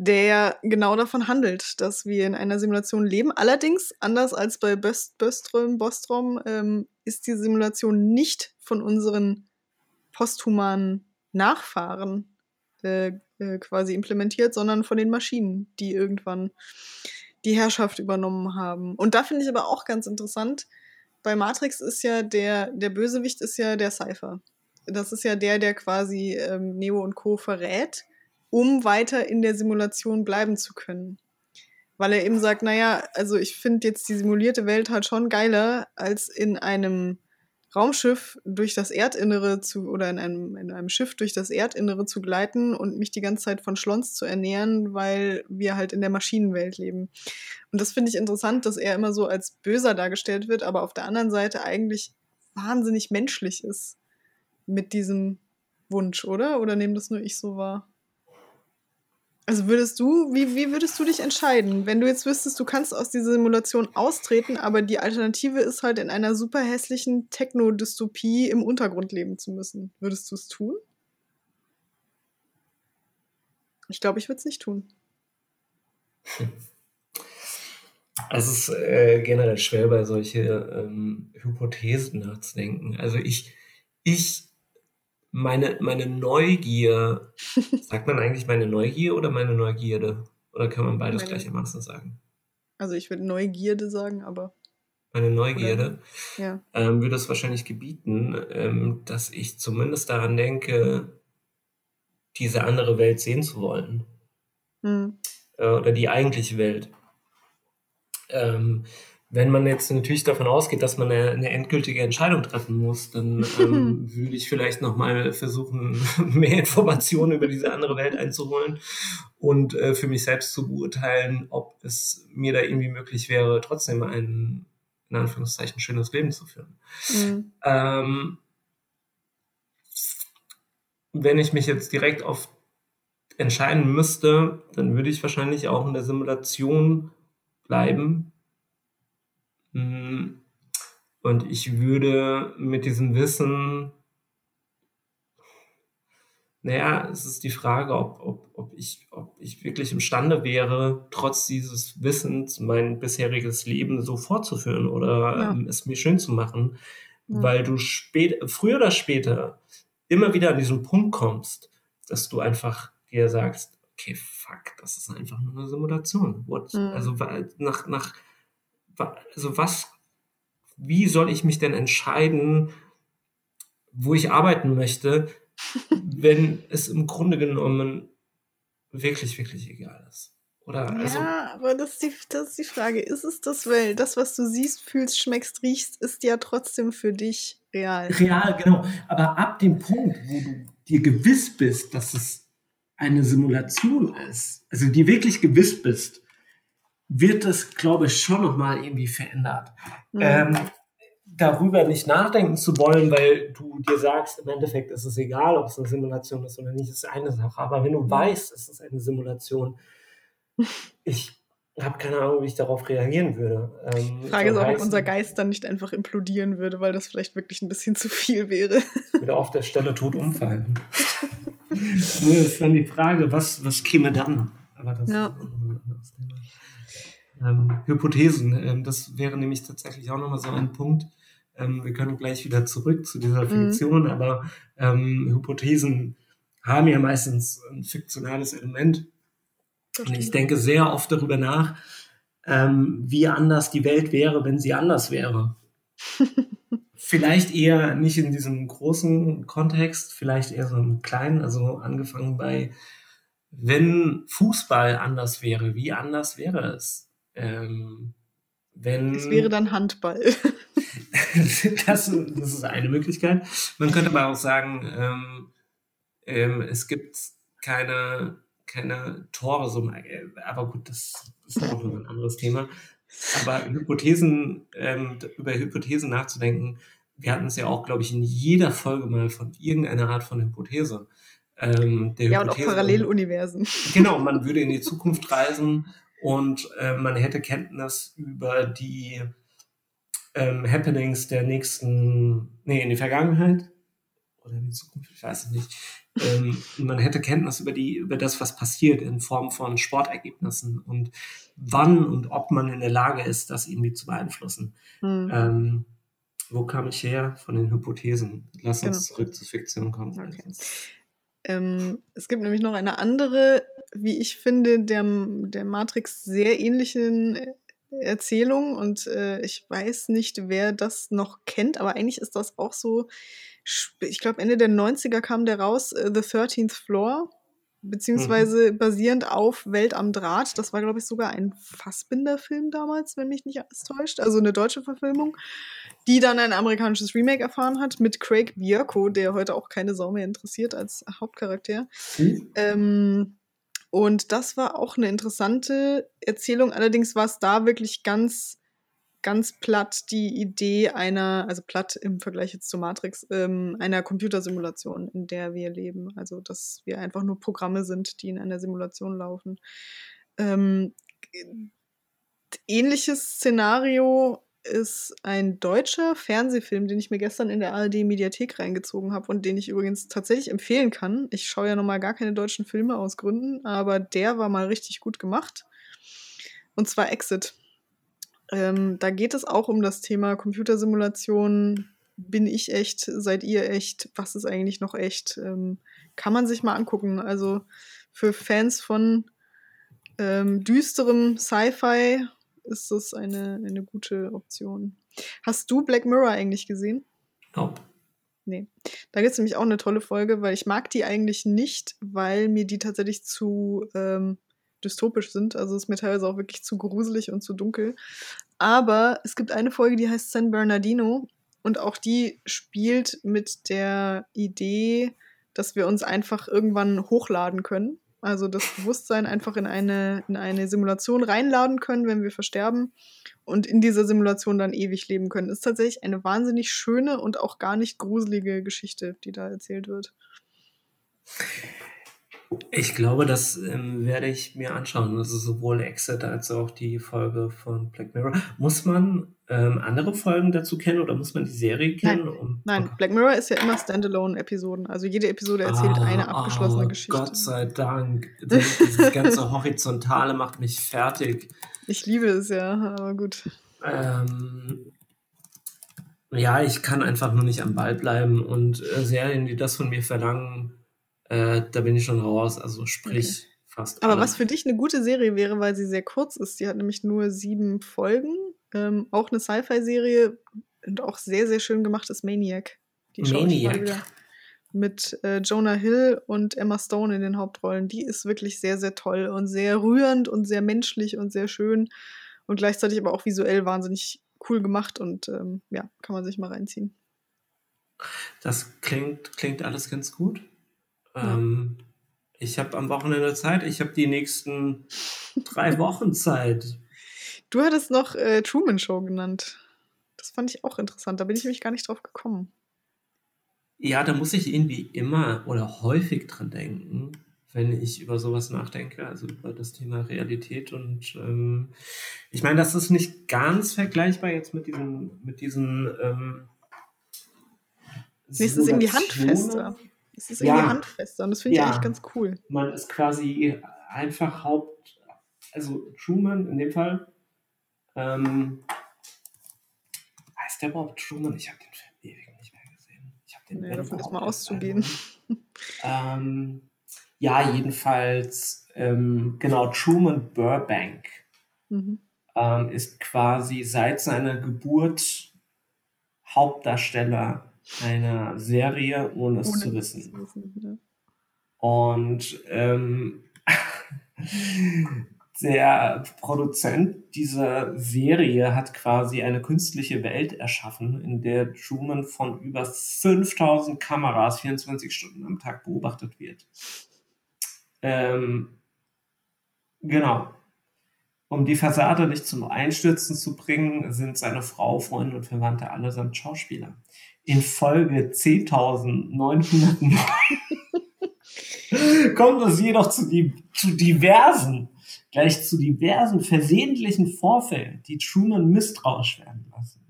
der genau davon handelt, dass wir in einer Simulation leben. Allerdings, anders als bei Böström, Bostrom, ähm, ist die Simulation nicht von unseren posthumanen Nachfahren äh, äh, quasi implementiert, sondern von den Maschinen, die irgendwann die Herrschaft übernommen haben. Und da finde ich aber auch ganz interessant, bei Matrix ist ja der, der Bösewicht ist ja der Cypher. Das ist ja der, der quasi ähm, Neo und Co. verrät, um weiter in der Simulation bleiben zu können. Weil er eben sagt, naja, also ich finde jetzt die simulierte Welt halt schon geiler, als in einem Raumschiff durch das Erdinnere zu oder in einem, in einem Schiff durch das Erdinnere zu gleiten und mich die ganze Zeit von Schlons zu ernähren, weil wir halt in der Maschinenwelt leben. Und das finde ich interessant, dass er immer so als böser dargestellt wird, aber auf der anderen Seite eigentlich wahnsinnig menschlich ist mit diesem Wunsch, oder? Oder nehme das nur ich so wahr? Also würdest du, wie, wie würdest du dich entscheiden, wenn du jetzt wüsstest, du kannst aus dieser Simulation austreten, aber die Alternative ist halt in einer super hässlichen Techno-Dystopie im Untergrund leben zu müssen? Würdest du es tun? Ich glaube, ich würde es nicht tun. Also es ist äh, generell schwer, bei solche ähm, Hypothesen nachzudenken. Also ich, ich meine, meine Neugier, sagt man eigentlich meine Neugier oder meine Neugierde? Oder kann man beides meine, gleichermaßen sagen? Also ich würde Neugierde sagen, aber. Meine Neugierde oder, ja. ähm, würde es wahrscheinlich gebieten, ähm, dass ich zumindest daran denke, diese andere Welt sehen zu wollen. Hm. Äh, oder die eigentliche Welt. Ähm, wenn man jetzt natürlich davon ausgeht, dass man eine, eine endgültige Entscheidung treffen muss, dann ähm, würde ich vielleicht nochmal versuchen, mehr Informationen über diese andere Welt einzuholen und äh, für mich selbst zu beurteilen, ob es mir da irgendwie möglich wäre, trotzdem ein, in Anführungszeichen, schönes Leben zu führen. Mhm. Ähm, wenn ich mich jetzt direkt auf entscheiden müsste, dann würde ich wahrscheinlich auch in der Simulation bleiben und ich würde mit diesem Wissen, naja, es ist die Frage, ob, ob, ob, ich, ob ich wirklich imstande wäre, trotz dieses Wissens mein bisheriges Leben so fortzuführen oder ja. ähm, es mir schön zu machen, ja. weil du spät, früher oder später immer wieder an diesen Punkt kommst, dass du einfach dir sagst, okay, fuck, das ist einfach nur eine Simulation. What? Mhm. Also nach, nach also was, wie soll ich mich denn entscheiden, wo ich arbeiten möchte, wenn es im Grunde genommen wirklich, wirklich egal ist? Oder also, ja, aber das ist, die, das ist die Frage. Ist es das, weil das, was du siehst, fühlst, schmeckst, riechst, ist ja trotzdem für dich real. Real, genau. Aber ab dem Punkt, wo du dir gewiss bist, dass es eine Simulation ist, also dir wirklich gewiss bist, wird es, glaube ich, schon nochmal irgendwie verändert. Mhm. Ähm, darüber nicht nachdenken zu wollen, weil du dir sagst, im Endeffekt ist es egal, ob es eine Simulation ist oder nicht, ist eine Sache. Aber wenn du mhm. weißt, es ist eine Simulation, ich habe keine Ahnung, wie ich darauf reagieren würde. Ähm, Die Frage ist auch, ob unser Geist dann nicht einfach implodieren würde, weil das vielleicht wirklich ein bisschen zu viel wäre. Wieder auf der Stelle tot umfallen. das ist dann die Frage, was, was käme dann? Aber das ja. ist ein anderes Thema ähm, Hypothesen. Ähm, das wäre nämlich tatsächlich auch nochmal so ein Punkt. Ähm, wir können gleich wieder zurück zu dieser. Fiktion, mhm. aber ähm, Hypothesen haben ja meistens ein fiktionales Element. Und ich denke sehr oft darüber nach, ähm, wie anders die Welt wäre, wenn sie anders wäre. vielleicht eher nicht in diesem großen Kontext, vielleicht eher so im kleinen, also angefangen bei, wenn Fußball anders wäre, wie anders wäre es? Ähm, wenn, es wäre dann Handball. das, das, ist eine Möglichkeit. Man könnte aber auch sagen, ähm, ähm, es gibt keine, keine Tore, so, aber gut, das ist auch ein anderes Thema. Aber Hypothesen, ähm, über Hypothesen nachzudenken, wir hatten es ja auch, glaube ich, in jeder Folge mal von irgendeiner Art von Hypothese. Ähm, ja, Hypothese, und auch Paralleluniversen. Genau, man würde in die Zukunft reisen und äh, man hätte Kenntnis über die ähm, Happenings der nächsten, nee, in die Vergangenheit oder in die Zukunft, ich weiß es nicht. Ähm, man hätte Kenntnis über die, über das, was passiert in Form von Sportergebnissen und wann und ob man in der Lage ist, das irgendwie zu beeinflussen. Mhm. Ähm, wo kam ich her? Von den Hypothesen. Lass uns genau. zurück zur Fiktion kommen. Okay. Ähm, es gibt nämlich noch eine andere, wie ich finde, der, der Matrix sehr ähnlichen Erzählung und äh, ich weiß nicht, wer das noch kennt, aber eigentlich ist das auch so, ich glaube Ende der 90er kam der raus, uh, The 13th Floor, beziehungsweise mhm. basierend auf Welt am Draht. Das war, glaube ich, sogar ein Fassbinder-Film damals, wenn mich nicht alles täuscht, also eine deutsche Verfilmung, die dann ein amerikanisches Remake erfahren hat mit Craig Bierko, der heute auch keine Sau mehr interessiert als Hauptcharakter. Mhm. Ähm, und das war auch eine interessante Erzählung. Allerdings war es da wirklich ganz, ganz platt die Idee einer, also platt im Vergleich jetzt zu Matrix, ähm, einer Computersimulation, in der wir leben. Also, dass wir einfach nur Programme sind, die in einer Simulation laufen. Ähm, ähnliches Szenario ist ein deutscher Fernsehfilm, den ich mir gestern in der ARD-Mediathek reingezogen habe und den ich übrigens tatsächlich empfehlen kann. Ich schaue ja normal gar keine deutschen Filme aus Gründen, aber der war mal richtig gut gemacht. Und zwar Exit. Ähm, da geht es auch um das Thema Computersimulation. Bin ich echt? Seid ihr echt? Was ist eigentlich noch echt? Ähm, kann man sich mal angucken. Also für Fans von ähm, düsterem Sci-Fi ist das eine, eine gute Option. Hast du Black Mirror eigentlich gesehen? Nope. Nee. Da gibt es nämlich auch eine tolle Folge, weil ich mag die eigentlich nicht, weil mir die tatsächlich zu ähm, dystopisch sind. Also ist mir teilweise auch wirklich zu gruselig und zu dunkel. Aber es gibt eine Folge, die heißt San Bernardino und auch die spielt mit der Idee, dass wir uns einfach irgendwann hochladen können. Also das Bewusstsein einfach in eine, in eine Simulation reinladen können, wenn wir versterben und in dieser Simulation dann ewig leben können. Ist tatsächlich eine wahnsinnig schöne und auch gar nicht gruselige Geschichte, die da erzählt wird. Ich glaube, das ähm, werde ich mir anschauen. Also sowohl Exit als auch die Folge von Black Mirror. Muss man ähm, andere Folgen dazu kennen oder muss man die Serie kennen? Nein, um, Nein. Okay. Black Mirror ist ja immer Standalone-Episoden. Also jede Episode erzählt ah, eine abgeschlossene oh, Geschichte. Gott sei Dank. Dieses ganze Horizontale macht mich fertig. Ich liebe es ja, aber gut. Ähm, ja, ich kann einfach nur nicht am Ball bleiben und äh, Serien, die das von mir verlangen, äh, da bin ich schon raus. Also sprich okay. fast. Aber alle. was für dich eine gute Serie wäre, weil sie sehr kurz ist. Die hat nämlich nur sieben Folgen. Ähm, auch eine Sci-Fi-Serie und auch sehr, sehr schön gemacht ist Maniac. Die Maniac. Mit äh, Jonah Hill und Emma Stone in den Hauptrollen. Die ist wirklich sehr, sehr toll und sehr rührend und sehr menschlich und sehr schön. Und gleichzeitig aber auch visuell wahnsinnig cool gemacht und ähm, ja, kann man sich mal reinziehen. Das klingt, klingt alles ganz gut. Ähm, ich habe am Wochenende Zeit. Ich habe die nächsten drei Wochen Zeit. Du hattest noch äh, Truman Show genannt. Das fand ich auch interessant. Da bin ich nämlich gar nicht drauf gekommen. Ja, da muss ich irgendwie immer oder häufig dran denken, wenn ich über sowas nachdenke, also über das Thema Realität. Und ähm, ich meine, das ist nicht ganz vergleichbar jetzt mit diesen, mit diesen ähm, Nee, es ist irgendwie handfester. Es ist irgendwie ja, handfester und das finde ich ja, eigentlich ganz cool. Man ist quasi einfach Haupt, also Truman in dem Fall. Ähm, heißt der überhaupt Truman? Ich habe den Film ewig nicht mehr gesehen. Ich habe den nee, davon ist mal auszugehen. ähm, ja, jedenfalls, ähm, genau, Truman Burbank mhm. ähm, ist quasi seit seiner Geburt Hauptdarsteller einer Serie, ohne es ohne zu wissen. Zu wissen ja. Und ähm, der Produzent dieser Serie hat quasi eine künstliche Welt erschaffen, in der Truman von über 5000 Kameras 24 Stunden am Tag beobachtet wird. Ähm, genau. Um die Fassade nicht zum Einstürzen zu bringen, sind seine Frau, Freunde und Verwandte allesamt Schauspieler in Folge 10.909 kommt es jedoch zu, die, zu diversen, gleich zu diversen versehentlichen Vorfällen, die Truman misstrauisch werden lassen.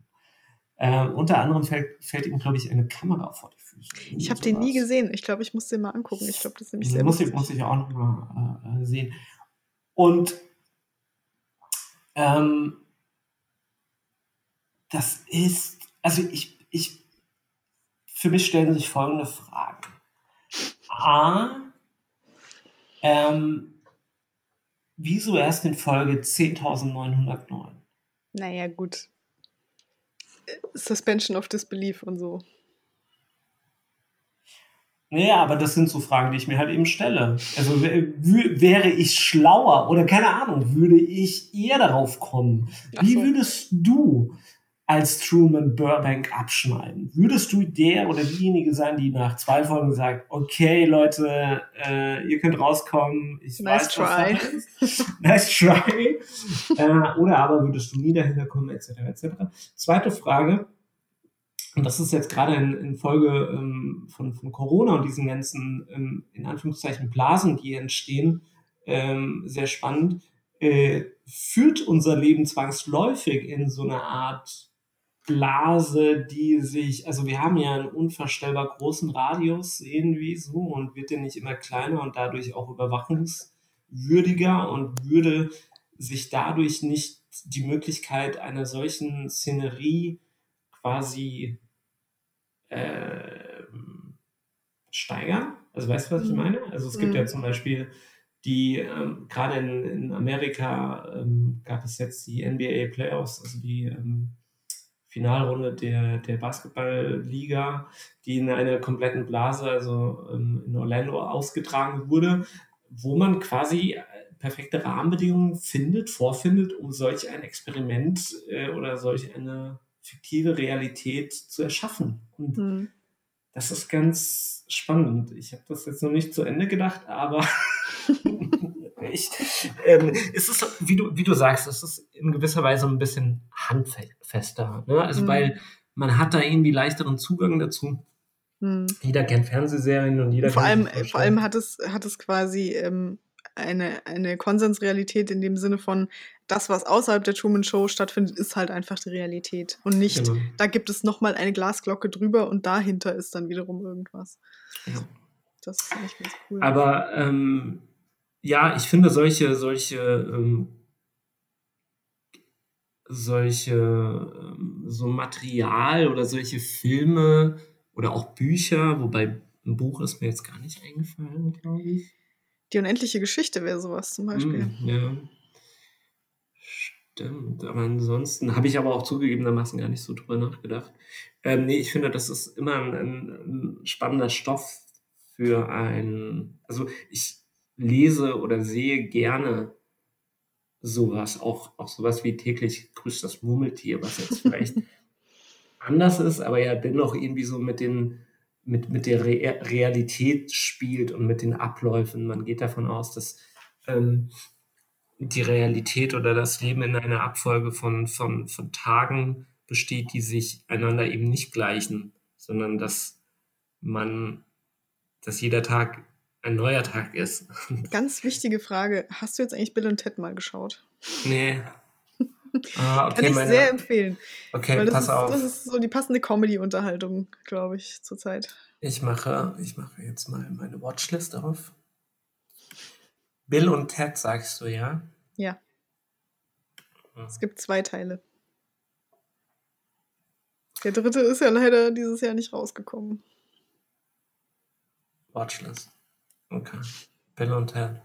Ähm, unter anderem fällt, fällt ihm, glaube ich, eine Kamera vor die Füße. Ich habe den nie gesehen. Ich glaube, ich muss den mal angucken. Ich glaube, das ist nämlich sehr muss ich, muss ich auch noch mal äh, sehen. Und ähm, das ist also ich, ich, für mich stellen sich folgende Fragen. A, ähm, wieso erst in Folge 10.909? Naja, gut. Suspension of Disbelief und so. Naja, aber das sind so Fragen, die ich mir halt eben stelle. Also wäre ich schlauer oder keine Ahnung, würde ich eher darauf kommen? So. Wie würdest du als Truman Burbank abschneiden? Würdest du der oder diejenige sein, die nach zwei Folgen sagt, okay, Leute, äh, ihr könnt rauskommen, ich nice weiß, try. was nice try. äh, oder aber würdest du nie dahinter kommen, etc., etc. Zweite Frage, und das ist jetzt gerade in, in Folge ähm, von, von Corona und diesen ganzen, ähm, in Anführungszeichen, Blasen, die entstehen, ähm, sehr spannend. Äh, führt unser Leben zwangsläufig in so eine Art Blase, die sich, also wir haben ja einen unvorstellbar großen Radius irgendwie so und wird der nicht immer kleiner und dadurch auch überwachungswürdiger und würde sich dadurch nicht die Möglichkeit einer solchen Szenerie quasi äh, steigern. Also weißt du, was ich mhm. meine? Also es gibt mhm. ja zum Beispiel die, ähm, gerade in, in Amerika ähm, gab es jetzt die NBA Playoffs, also die ähm, Finalrunde der, der Basketballliga, die in einer kompletten Blase, also ähm, in Orlando ausgetragen wurde, wo man quasi äh, perfekte Rahmenbedingungen findet, vorfindet, um solch ein Experiment äh, oder solch eine fiktive Realität zu erschaffen. Und mhm. das ist ganz spannend. Ich habe das jetzt noch nicht zu Ende gedacht, aber ich, ähm, es ist, wie du, wie du sagst, es ist in gewisser Weise ein bisschen handfester. Ne? Also, mhm. weil man hat da irgendwie leichteren Zugang dazu. Mhm. Jeder kennt Fernsehserien und jeder vor allem, vor allem hat es, hat es quasi ähm, eine, eine Konsensrealität in dem Sinne von, das, was außerhalb der Truman Show stattfindet, ist halt einfach die Realität. Und nicht, genau. da gibt es nochmal eine Glasglocke drüber und dahinter ist dann wiederum irgendwas. Ja. Das finde ich ganz cool. Aber ähm, ja, ich finde solche, solche, ähm, solche, ähm, so Material oder solche Filme oder auch Bücher, wobei ein Buch ist mir jetzt gar nicht eingefallen, glaube ich. Die unendliche Geschichte wäre sowas zum Beispiel. Mm, ja. Stimmt, aber ansonsten habe ich aber auch zugegebenermaßen gar nicht so drüber nachgedacht. Ähm, nee, ich finde, das ist immer ein, ein, ein spannender Stoff für ein, also ich lese oder sehe gerne sowas, auch, auch sowas wie täglich grüßt das Murmeltier, was jetzt vielleicht anders ist, aber ja dennoch irgendwie so mit den mit, mit der Re Realität spielt und mit den Abläufen. Man geht davon aus, dass ähm, die Realität oder das Leben in einer Abfolge von, von, von Tagen besteht, die sich einander eben nicht gleichen, sondern dass man, dass jeder Tag ein neuer Tag ist. Ganz wichtige Frage. Hast du jetzt eigentlich Bill und Ted mal geschaut? Nee. Ah, okay, Kann ich meine... sehr empfehlen. Okay, pass ist, auf. Das ist so die passende Comedy-Unterhaltung, glaube ich, zurzeit. Ich mache, ich mache jetzt mal meine Watchlist auf. Bill und Ted, sagst du, ja? Ja. Hm. Es gibt zwei Teile. Der dritte ist ja leider dieses Jahr nicht rausgekommen. Watchlist. Okay. Bill und Ted.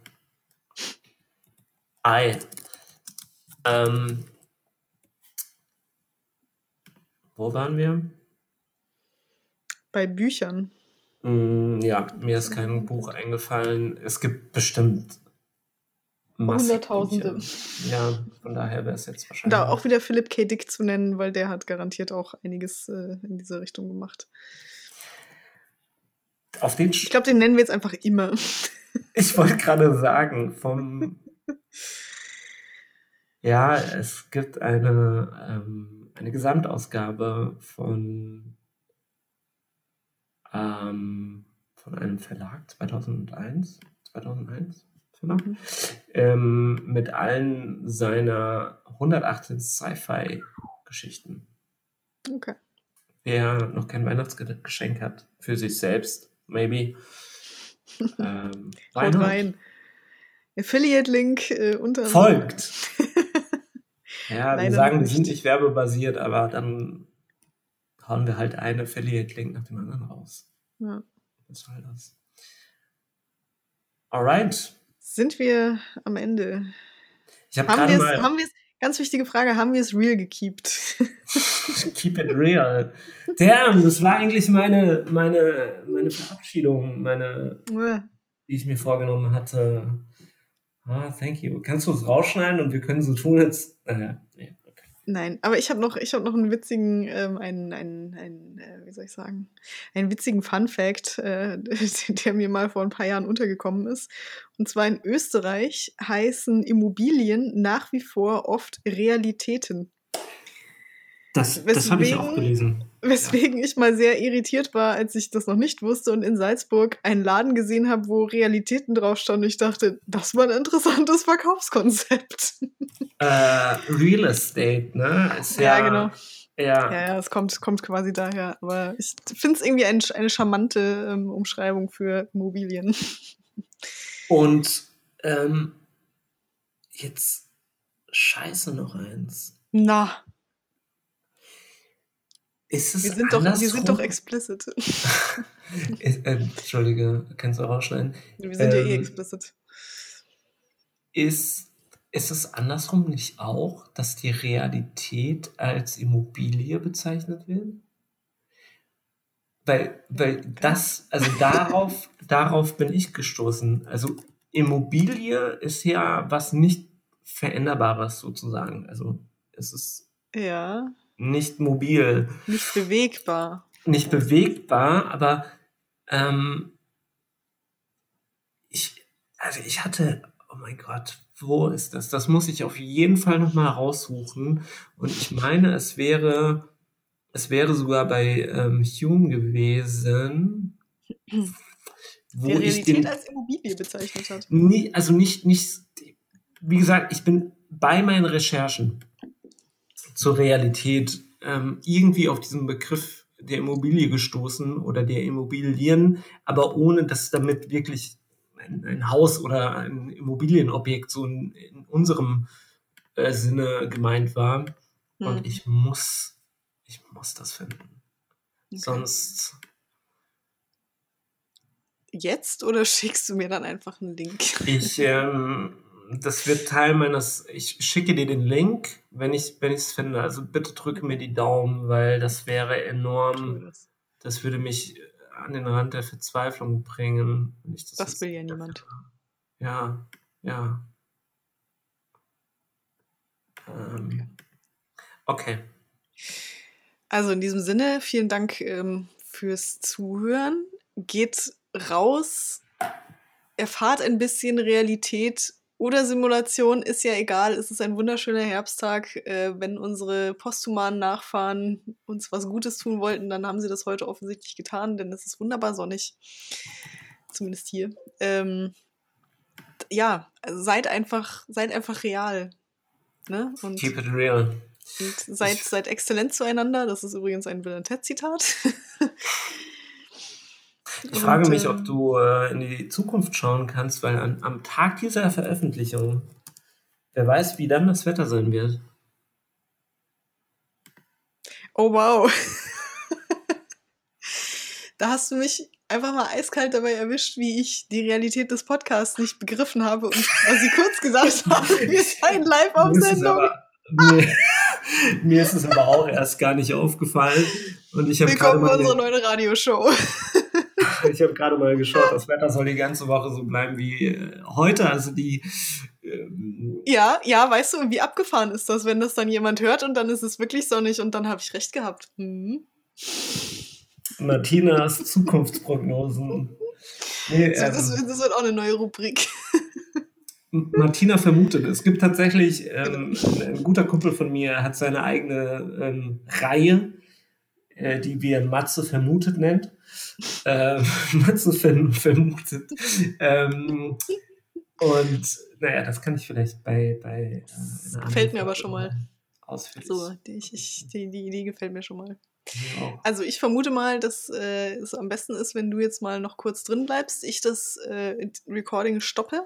Ei. Ähm, wo waren wir? Bei Büchern. Mm, ja, mir ist kein Buch eingefallen. Es gibt bestimmt Hunderttausende. Ja, von daher wäre es jetzt wahrscheinlich. Da auch wieder Philipp K. Dick zu nennen, weil der hat garantiert auch einiges äh, in diese Richtung gemacht. Auf den ich glaube, den nennen wir jetzt einfach immer. Ich wollte gerade sagen, vom. ja, es gibt eine, ähm, eine Gesamtausgabe von, ähm, von einem Verlag 2001. 2001? Mhm. Ähm, mit allen seiner 118 Sci-Fi-Geschichten. Okay. Wer noch kein Weihnachtsgeschenk hat für sich selbst, maybe. ähm, Haut rein. Affiliate-Link äh, unter. Folgt! ja, wir sagen, die sind nicht werbebasiert, aber dann hauen wir halt einen Affiliate-Link nach dem anderen raus. Ja. Das war das. Alright. Sind wir am Ende? Ich hab wir haben wir es, ganz wichtige Frage, haben wir es real gekeept? Keep it real. Damn, das war eigentlich meine, meine, meine Verabschiedung, meine, die ich mir vorgenommen hatte. Ah, thank you. Kannst du es rausschneiden und wir können so tun, als. Äh, nee. Nein, aber ich habe noch, ich hab noch einen witzigen, ähm, einen, einen, einen äh, wie soll ich sagen, einen witzigen Fun-Fact, äh, der mir mal vor ein paar Jahren untergekommen ist. Und zwar in Österreich heißen Immobilien nach wie vor oft Realitäten. Das, das habe ich auch Weswegen- gelesen. Weswegen ich mal sehr irritiert war, als ich das noch nicht wusste und in Salzburg einen Laden gesehen habe, wo Realitäten drauf standen. Und ich dachte, das war ein interessantes Verkaufskonzept. Äh, Real Estate, ne? Ist ja, Ja, genau. Ja, Ja, ja, es kommt, kommt quasi daher. Aber ich finde es irgendwie ein, eine charmante ähm, Umschreibung für Immobilien. Und ähm, jetzt scheiße noch eins. Na, Ist es wir sind, doch, wir sind doch explicit. Ist, äh, Entschuldige, kannst du rausschneiden? Wir sind ja eh Ähm, explicit. Ist, ist es andersrum nicht auch, dass die Realität als Immobilie bezeichnet wird? Weil, weil das, also darauf, darauf bin ich gestoßen. Also Immobilie ist ja was nicht Veränderbares sozusagen. Also es ist Ja, nicht mobil. nicht bewegbar. nicht bewegbar, aber ähm, ich, also ich hatte, oh mein Gott, wo ist das? Das muss ich auf jeden Fall nochmal raussuchen. Und ich meine, es wäre, es wäre sogar bei ähm, Hume gewesen, wo Die ich den, Realität als Immobilie bezeichnet hat. nie, also nicht, nicht, wie gesagt, ich bin bei meinen Recherchen zur Realität ähm, irgendwie auf diesen Begriff der Immobilie gestoßen oder der Immobilien, aber ohne dass damit wirklich ein, ein Haus oder ein Immobilienobjekt so in, in unserem äh, Sinne gemeint war. Und Hm. ich muss, ich muss das finden. Okay. Sonst, Jetzt oder schickst du mir dann einfach einen Link? Ich, ähm, das wird Teil meines, ich schicke dir den Link, wenn ich es finde. Also bitte drücke mir die Daumen, weil das wäre enorm, das. würde mich an den Rand der Verzweiflung bringen. Wenn ich das Das will ja niemand. Ja, ja. Ähm, okay. Also in diesem Sinne, vielen Dank ähm, fürs Zuhören. Geht raus, erfahrt ein bisschen Realität oder Simulation, ist ja egal. Es ist ein wunderschöner Herbsttag. Äh, wenn unsere posthumanen Nachfahren uns was Gutes tun wollten, dann haben sie das heute offensichtlich getan, denn es ist wunderbar sonnig. Zumindest hier. Ähm, ja, also seid einfach, seid einfach real. Ne? Und Keep it real. und seid, seid exzellent zueinander. Das ist übrigens ein Bill Ted-Zitat. Ich frage mich, ähm, ob du äh, in die Zukunft schauen kannst, weil an, am Tag dieser Veröffentlichung, wer weiß, wie dann das Wetter sein wird. Oh, wow. da hast du mich einfach mal eiskalt dabei erwischt, wie ich die Realität des Podcasts nicht begriffen habe und quasi kurz gesagt habe, wir seien live auf Sendung. Mir, mir ist es aber auch erst gar nicht aufgefallen. Und ich habe gerade Willkommen bei mal, unserer neuen Radioshow. Ich hab gerade mal geschaut, das Wetter soll die ganze Woche so bleiben wie äh, heute. Also die ähm, Ja, ja, weißt du, wie abgefahren ist das, wenn das dann jemand hört und dann ist es wirklich sonnig und dann habe ich recht gehabt. Hm. Martinas Zukunftsprognosen. Nee, Das, ähm, das wird auch eine neue Rubrik. Martina vermutet. Es gibt tatsächlich, ähm, ein, ein guter Kumpel von mir hat seine eigene ähm, Reihe, äh, die wir Matze vermutet nennt. Ähm, Matze ver vermutet. Ähm, und naja, das kann ich vielleicht bei. bei äh, Gefällt mir aber schon mal. Ausführlich. So, die, ich, die, die Idee gefällt mir schon mal. Auch. Also ich vermute mal, dass äh, es am besten ist, wenn du jetzt mal noch kurz drin bleibst, ich das äh, Recording stoppe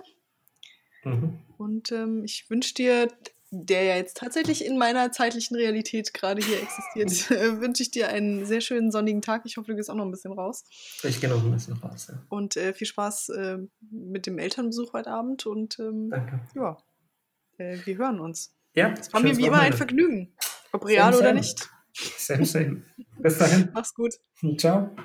Mhm. und ähm, ich wünsche dir der ja jetzt tatsächlich in meiner zeitlichen Realität gerade hier existiert, äh, wünsche ich dir einen sehr schönen sonnigen Tag. Ich hoffe, du gehst auch noch ein bisschen raus. Ich gehe noch ein bisschen raus, ja. Und äh, viel Spaß äh, mit dem Elternbesuch heute Abend und ähm, Danke. ja, äh, wir hören uns. Ja, Es war mir wie immer ein Vergnügen. Ob real Same, oder same. nicht. Same, same. Bis dahin. Mach's gut. Ciao.